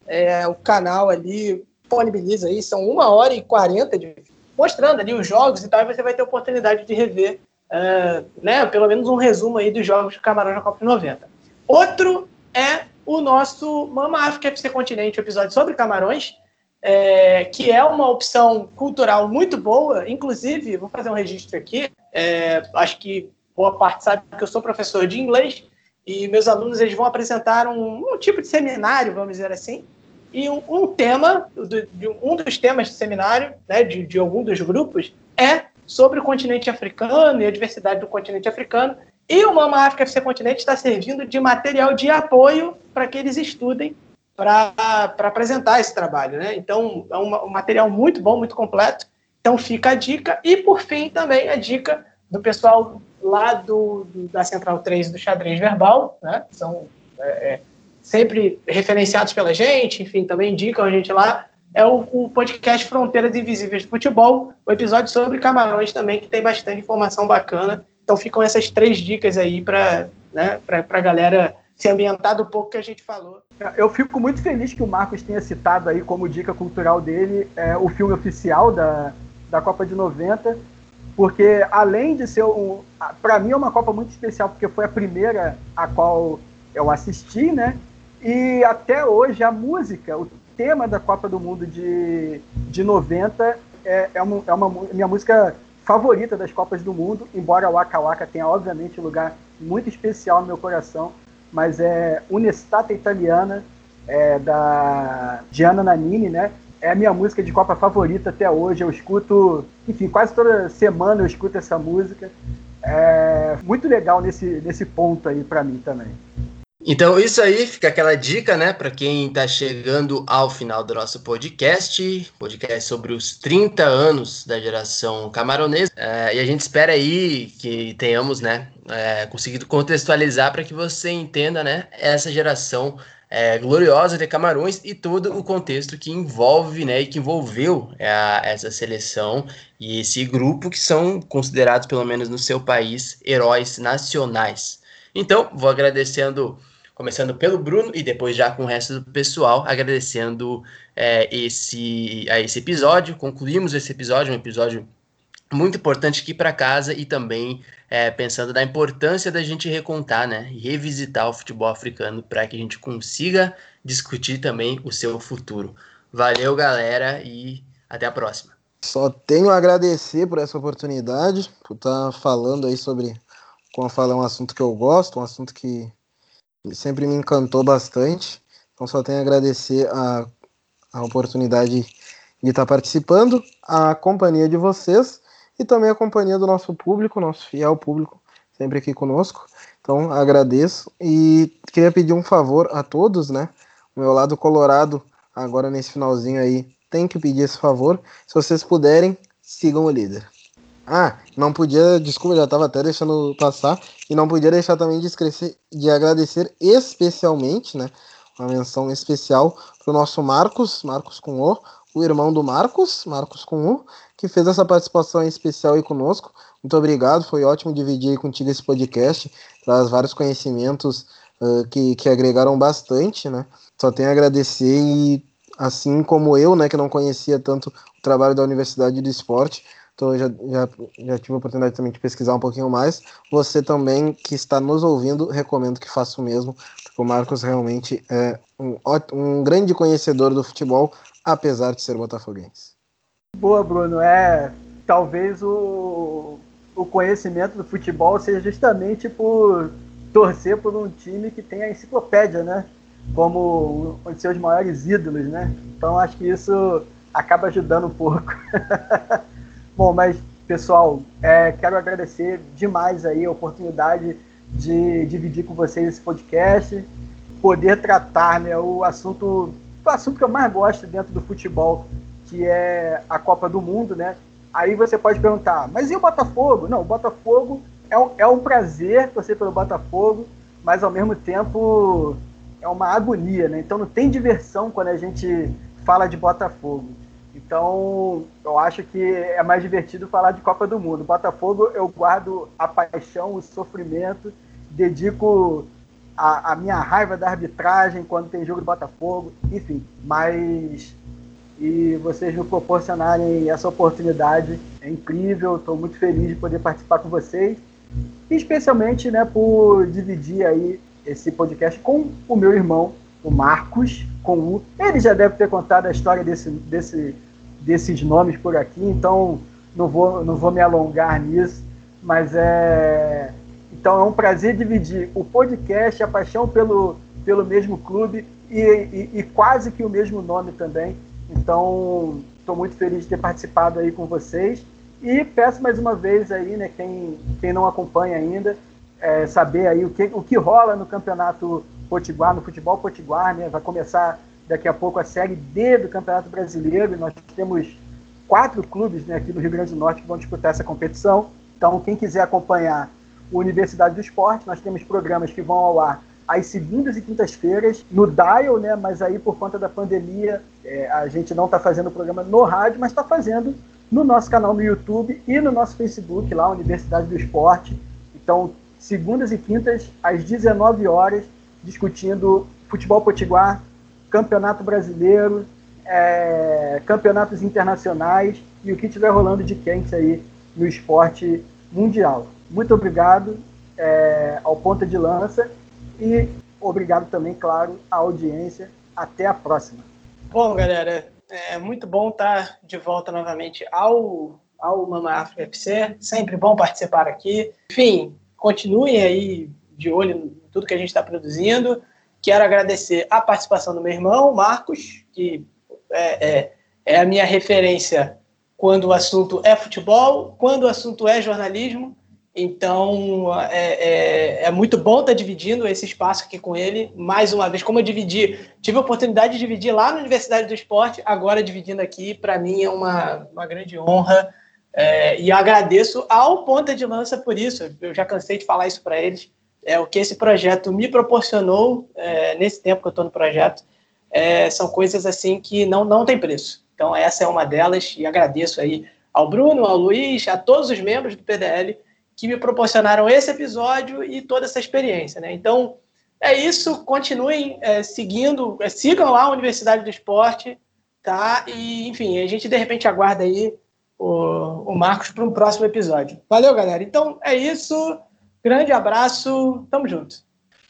É, o canal ali disponibiliza aí, são uma hora e quarenta de mostrando ali os jogos e tal, e você vai ter oportunidade de rever uh, né, pelo menos um resumo aí dos jogos de Camarões na Copa de 90. Outro é o nosso Mama África FC Continente, episódio sobre Camarões, é, que é uma opção cultural muito boa. Inclusive, vou fazer um registro aqui. É, acho que boa parte sabe que eu sou professor de inglês e meus alunos eles vão apresentar um, um tipo de seminário, vamos dizer assim, e um, um tema, do, um dos temas do seminário, né, de, de algum dos grupos, é sobre o continente africano e a diversidade do continente africano. E o Mama África FC Continente está servindo de material de apoio para que eles estudem para apresentar esse trabalho. Né? Então, é um, um material muito bom, muito completo. Então, fica a dica. E, por fim, também a dica do pessoal lá do, do da Central 3 do Xadrez Verbal, né? São é, é, sempre referenciados pela gente, enfim, também indicam a gente lá é o, o, podcast Fronteiras Invisíveis do Futebol, o episódio sobre Camarões também, que tem bastante informação bacana. Então ficam essas três dicas aí para né, a galera se ambientar do pouco que a gente falou. Eu fico muito feliz que o Marcos tenha citado aí como dica cultural dele é, o filme oficial da, da Copa de 90, porque além de ser um. Para mim é uma Copa muito especial, porque foi a primeira a qual eu assisti, né? E até hoje a música, o tema da Copa do Mundo de, de 90 é, é, uma, é uma minha música favorita das Copas do Mundo, embora o Waka Waka tenha, obviamente, um lugar muito especial no meu coração, mas é Un'estate Italiana, é, da Gianna Nannini, né? É a minha música de Copa favorita até hoje. Eu escuto, enfim, quase toda semana eu escuto essa música. É muito legal nesse, nesse ponto aí para mim também. Então, isso aí fica aquela dica, né, para quem está chegando ao final do nosso podcast, podcast sobre os 30 anos da geração camaronesa. É, e a gente espera aí que tenhamos, né, é, conseguido contextualizar para que você entenda, né, essa geração é, gloriosa de Camarões e todo o contexto que envolve, né, e que envolveu é, essa seleção e esse grupo que são considerados, pelo menos no seu país, heróis nacionais. Então, vou agradecendo começando pelo Bruno e depois já com o resto do pessoal, agradecendo é, esse, a esse episódio. Concluímos esse episódio, um episódio muito importante aqui para casa e também é, pensando na importância da gente recontar, né, revisitar o futebol africano para que a gente consiga discutir também o seu futuro. Valeu, galera, e até a próxima. Só tenho a agradecer por essa oportunidade, por estar tá falando aí sobre, como falar, um assunto que eu gosto, um assunto que sempre me encantou bastante. Então só tenho a agradecer a, a oportunidade de estar participando, a companhia de vocês e também a companhia do nosso público, nosso fiel público, sempre aqui conosco. Então, agradeço e queria pedir um favor a todos, né? O meu lado colorado, agora nesse finalzinho aí, tem que pedir esse favor. Se vocês puderem, sigam o líder. Ah, não podia, desculpa, já estava até deixando passar, e não podia deixar também de, esquecer, de agradecer especialmente, né? Uma menção especial para o nosso Marcos, Marcos com O, o irmão do Marcos, Marcos com U, que fez essa participação especial aí conosco. Muito obrigado, foi ótimo dividir contigo esse podcast, traz vários conhecimentos uh, que, que agregaram bastante, né? Só tenho a agradecer e assim como eu, né, que não conhecia tanto o trabalho da Universidade do Esporte, então já, já, já tive a oportunidade também de pesquisar um pouquinho mais. Você também que está nos ouvindo, recomendo que faça o mesmo, porque o Marcos realmente é um, um grande conhecedor do futebol, apesar de ser botafoguense. Boa, Bruno. É talvez o, o conhecimento do futebol seja justamente por torcer por um time que tem a enciclopédia, né? Como um de seus maiores ídolos, né? Então acho que isso acaba ajudando um pouco. Bom, mas pessoal, é, quero agradecer demais aí a oportunidade de dividir com vocês esse podcast, poder tratar né, o assunto o assunto que eu mais gosto dentro do futebol, que é a Copa do Mundo, né? Aí você pode perguntar, mas e o Botafogo? Não, o Botafogo é um, é um prazer torcer pelo Botafogo, mas ao mesmo tempo é uma agonia, né? Então não tem diversão quando a gente fala de Botafogo. Então eu acho que é mais divertido falar de Copa do Mundo. Botafogo eu guardo a paixão, o sofrimento, dedico a, a, minha raiva da arbitragem quando tem jogo do Botafogo, enfim, mas e vocês me proporcionarem essa oportunidade é incrível, estou muito feliz de poder participar com vocês, especialmente né, por dividir aí esse podcast com o meu irmão, o Marcos, com o. Ele já deve ter contado a história desse, desse, desses nomes por aqui, então não vou, não vou me alongar nisso, mas é então é um prazer dividir o podcast, a paixão pelo, pelo mesmo clube e, e, e quase que o mesmo nome também. Então estou muito feliz de ter participado aí com vocês e peço mais uma vez aí, né, quem, quem não acompanha ainda, é, saber aí o que, o que rola no campeonato potiguar, no futebol potiguar, né? Vai começar daqui a pouco a série D do Campeonato Brasileiro. Nós temos quatro clubes né, aqui no Rio Grande do Norte que vão disputar essa competição. Então, quem quiser acompanhar Universidade do Esporte. Nós temos programas que vão ao ar às segundas e quintas-feiras no Dial, né? Mas aí por conta da pandemia é, a gente não está fazendo o programa no rádio, mas está fazendo no nosso canal no YouTube e no nosso Facebook lá, Universidade do Esporte. Então, segundas e quintas às 19 horas, discutindo futebol potiguar, campeonato brasileiro, é, campeonatos internacionais e o que estiver rolando de quente aí no esporte mundial muito obrigado é, ao Ponta de Lança e obrigado também, claro, à audiência. Até a próxima. Bom, galera, é muito bom estar de volta novamente ao, ao Mama Afro FC. Sempre bom participar aqui. Enfim, continuem aí de olho em tudo que a gente está produzindo. Quero agradecer a participação do meu irmão, Marcos, que é, é, é a minha referência quando o assunto é futebol, quando o assunto é jornalismo. Então, é, é, é, muito bom estar dividindo esse espaço aqui com ele. Mais uma vez, como eu dividi, tive a oportunidade de dividir lá na Universidade do Esporte, agora dividindo aqui, para mim é uma, uma grande honra. É, e agradeço ao Ponta de Lança por isso. Eu já cansei de falar isso para eles. É o que esse projeto me proporcionou é, nesse tempo que eu estou no projeto. É, são coisas assim que não, não tem preço. Então, essa é uma delas. E agradeço aí ao Bruno, ao Luiz, a todos os membros do PDL que me proporcionaram esse episódio e toda essa experiência. Né? Então, é isso. Continuem é, seguindo, é, sigam lá a Universidade do Esporte, tá? E, enfim, a gente de repente aguarda aí o, o Marcos para um próximo episódio. Valeu, galera. Então, é isso. Grande abraço. Tamo junto.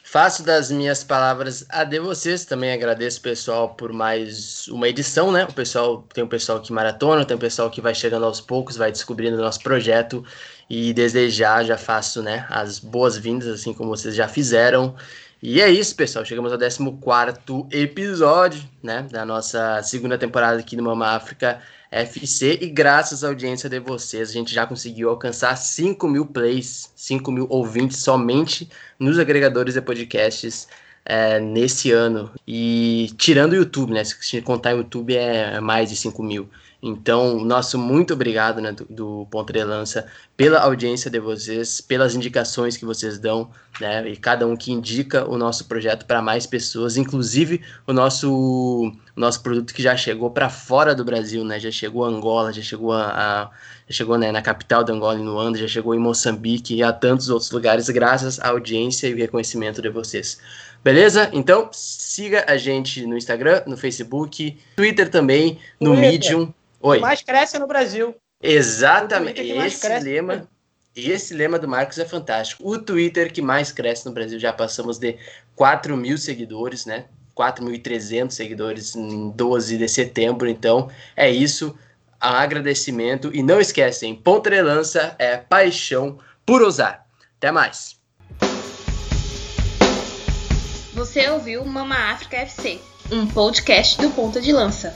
Faço das minhas palavras a de vocês. Também agradeço pessoal por mais uma edição, né? O pessoal tem o pessoal que maratona, tem o pessoal que vai chegando aos poucos, vai descobrindo o nosso projeto e desejar já faço, né, as boas-vindas assim como vocês já fizeram. E é isso, pessoal. Chegamos ao 14 episódio, né, da nossa segunda temporada aqui no Mama África FC. E graças à audiência de vocês, a gente já conseguiu alcançar 5 mil plays, 5 mil ouvintes somente nos agregadores de podcasts é, nesse ano. E tirando o YouTube, né? Se contar o YouTube é mais de 5 mil. Então, nosso muito obrigado né, do, do Ponto de Lança pela audiência de vocês, pelas indicações que vocês dão, né? E cada um que indica o nosso projeto para mais pessoas, inclusive o nosso, o nosso produto que já chegou para fora do Brasil, né? Já chegou a Angola, já chegou a, a já chegou né, na capital de Angola, em Luanda, já chegou em Moçambique e a tantos outros lugares, graças à audiência e reconhecimento de vocês. Beleza? Então, siga a gente no Instagram, no Facebook, Twitter também, no Twitter. Medium. Oi. mais cresce no Brasil. Exatamente. Esse cresce. lema, esse lema do Marcos é fantástico. O Twitter que mais cresce no Brasil, já passamos de 4 mil seguidores, né? 4.300 seguidores em 12 de setembro. Então, é isso. Um agradecimento. E não esquecem, ponta de lança é paixão por usar. Até mais. Você ouviu Mama África FC, um podcast do Ponta de Lança.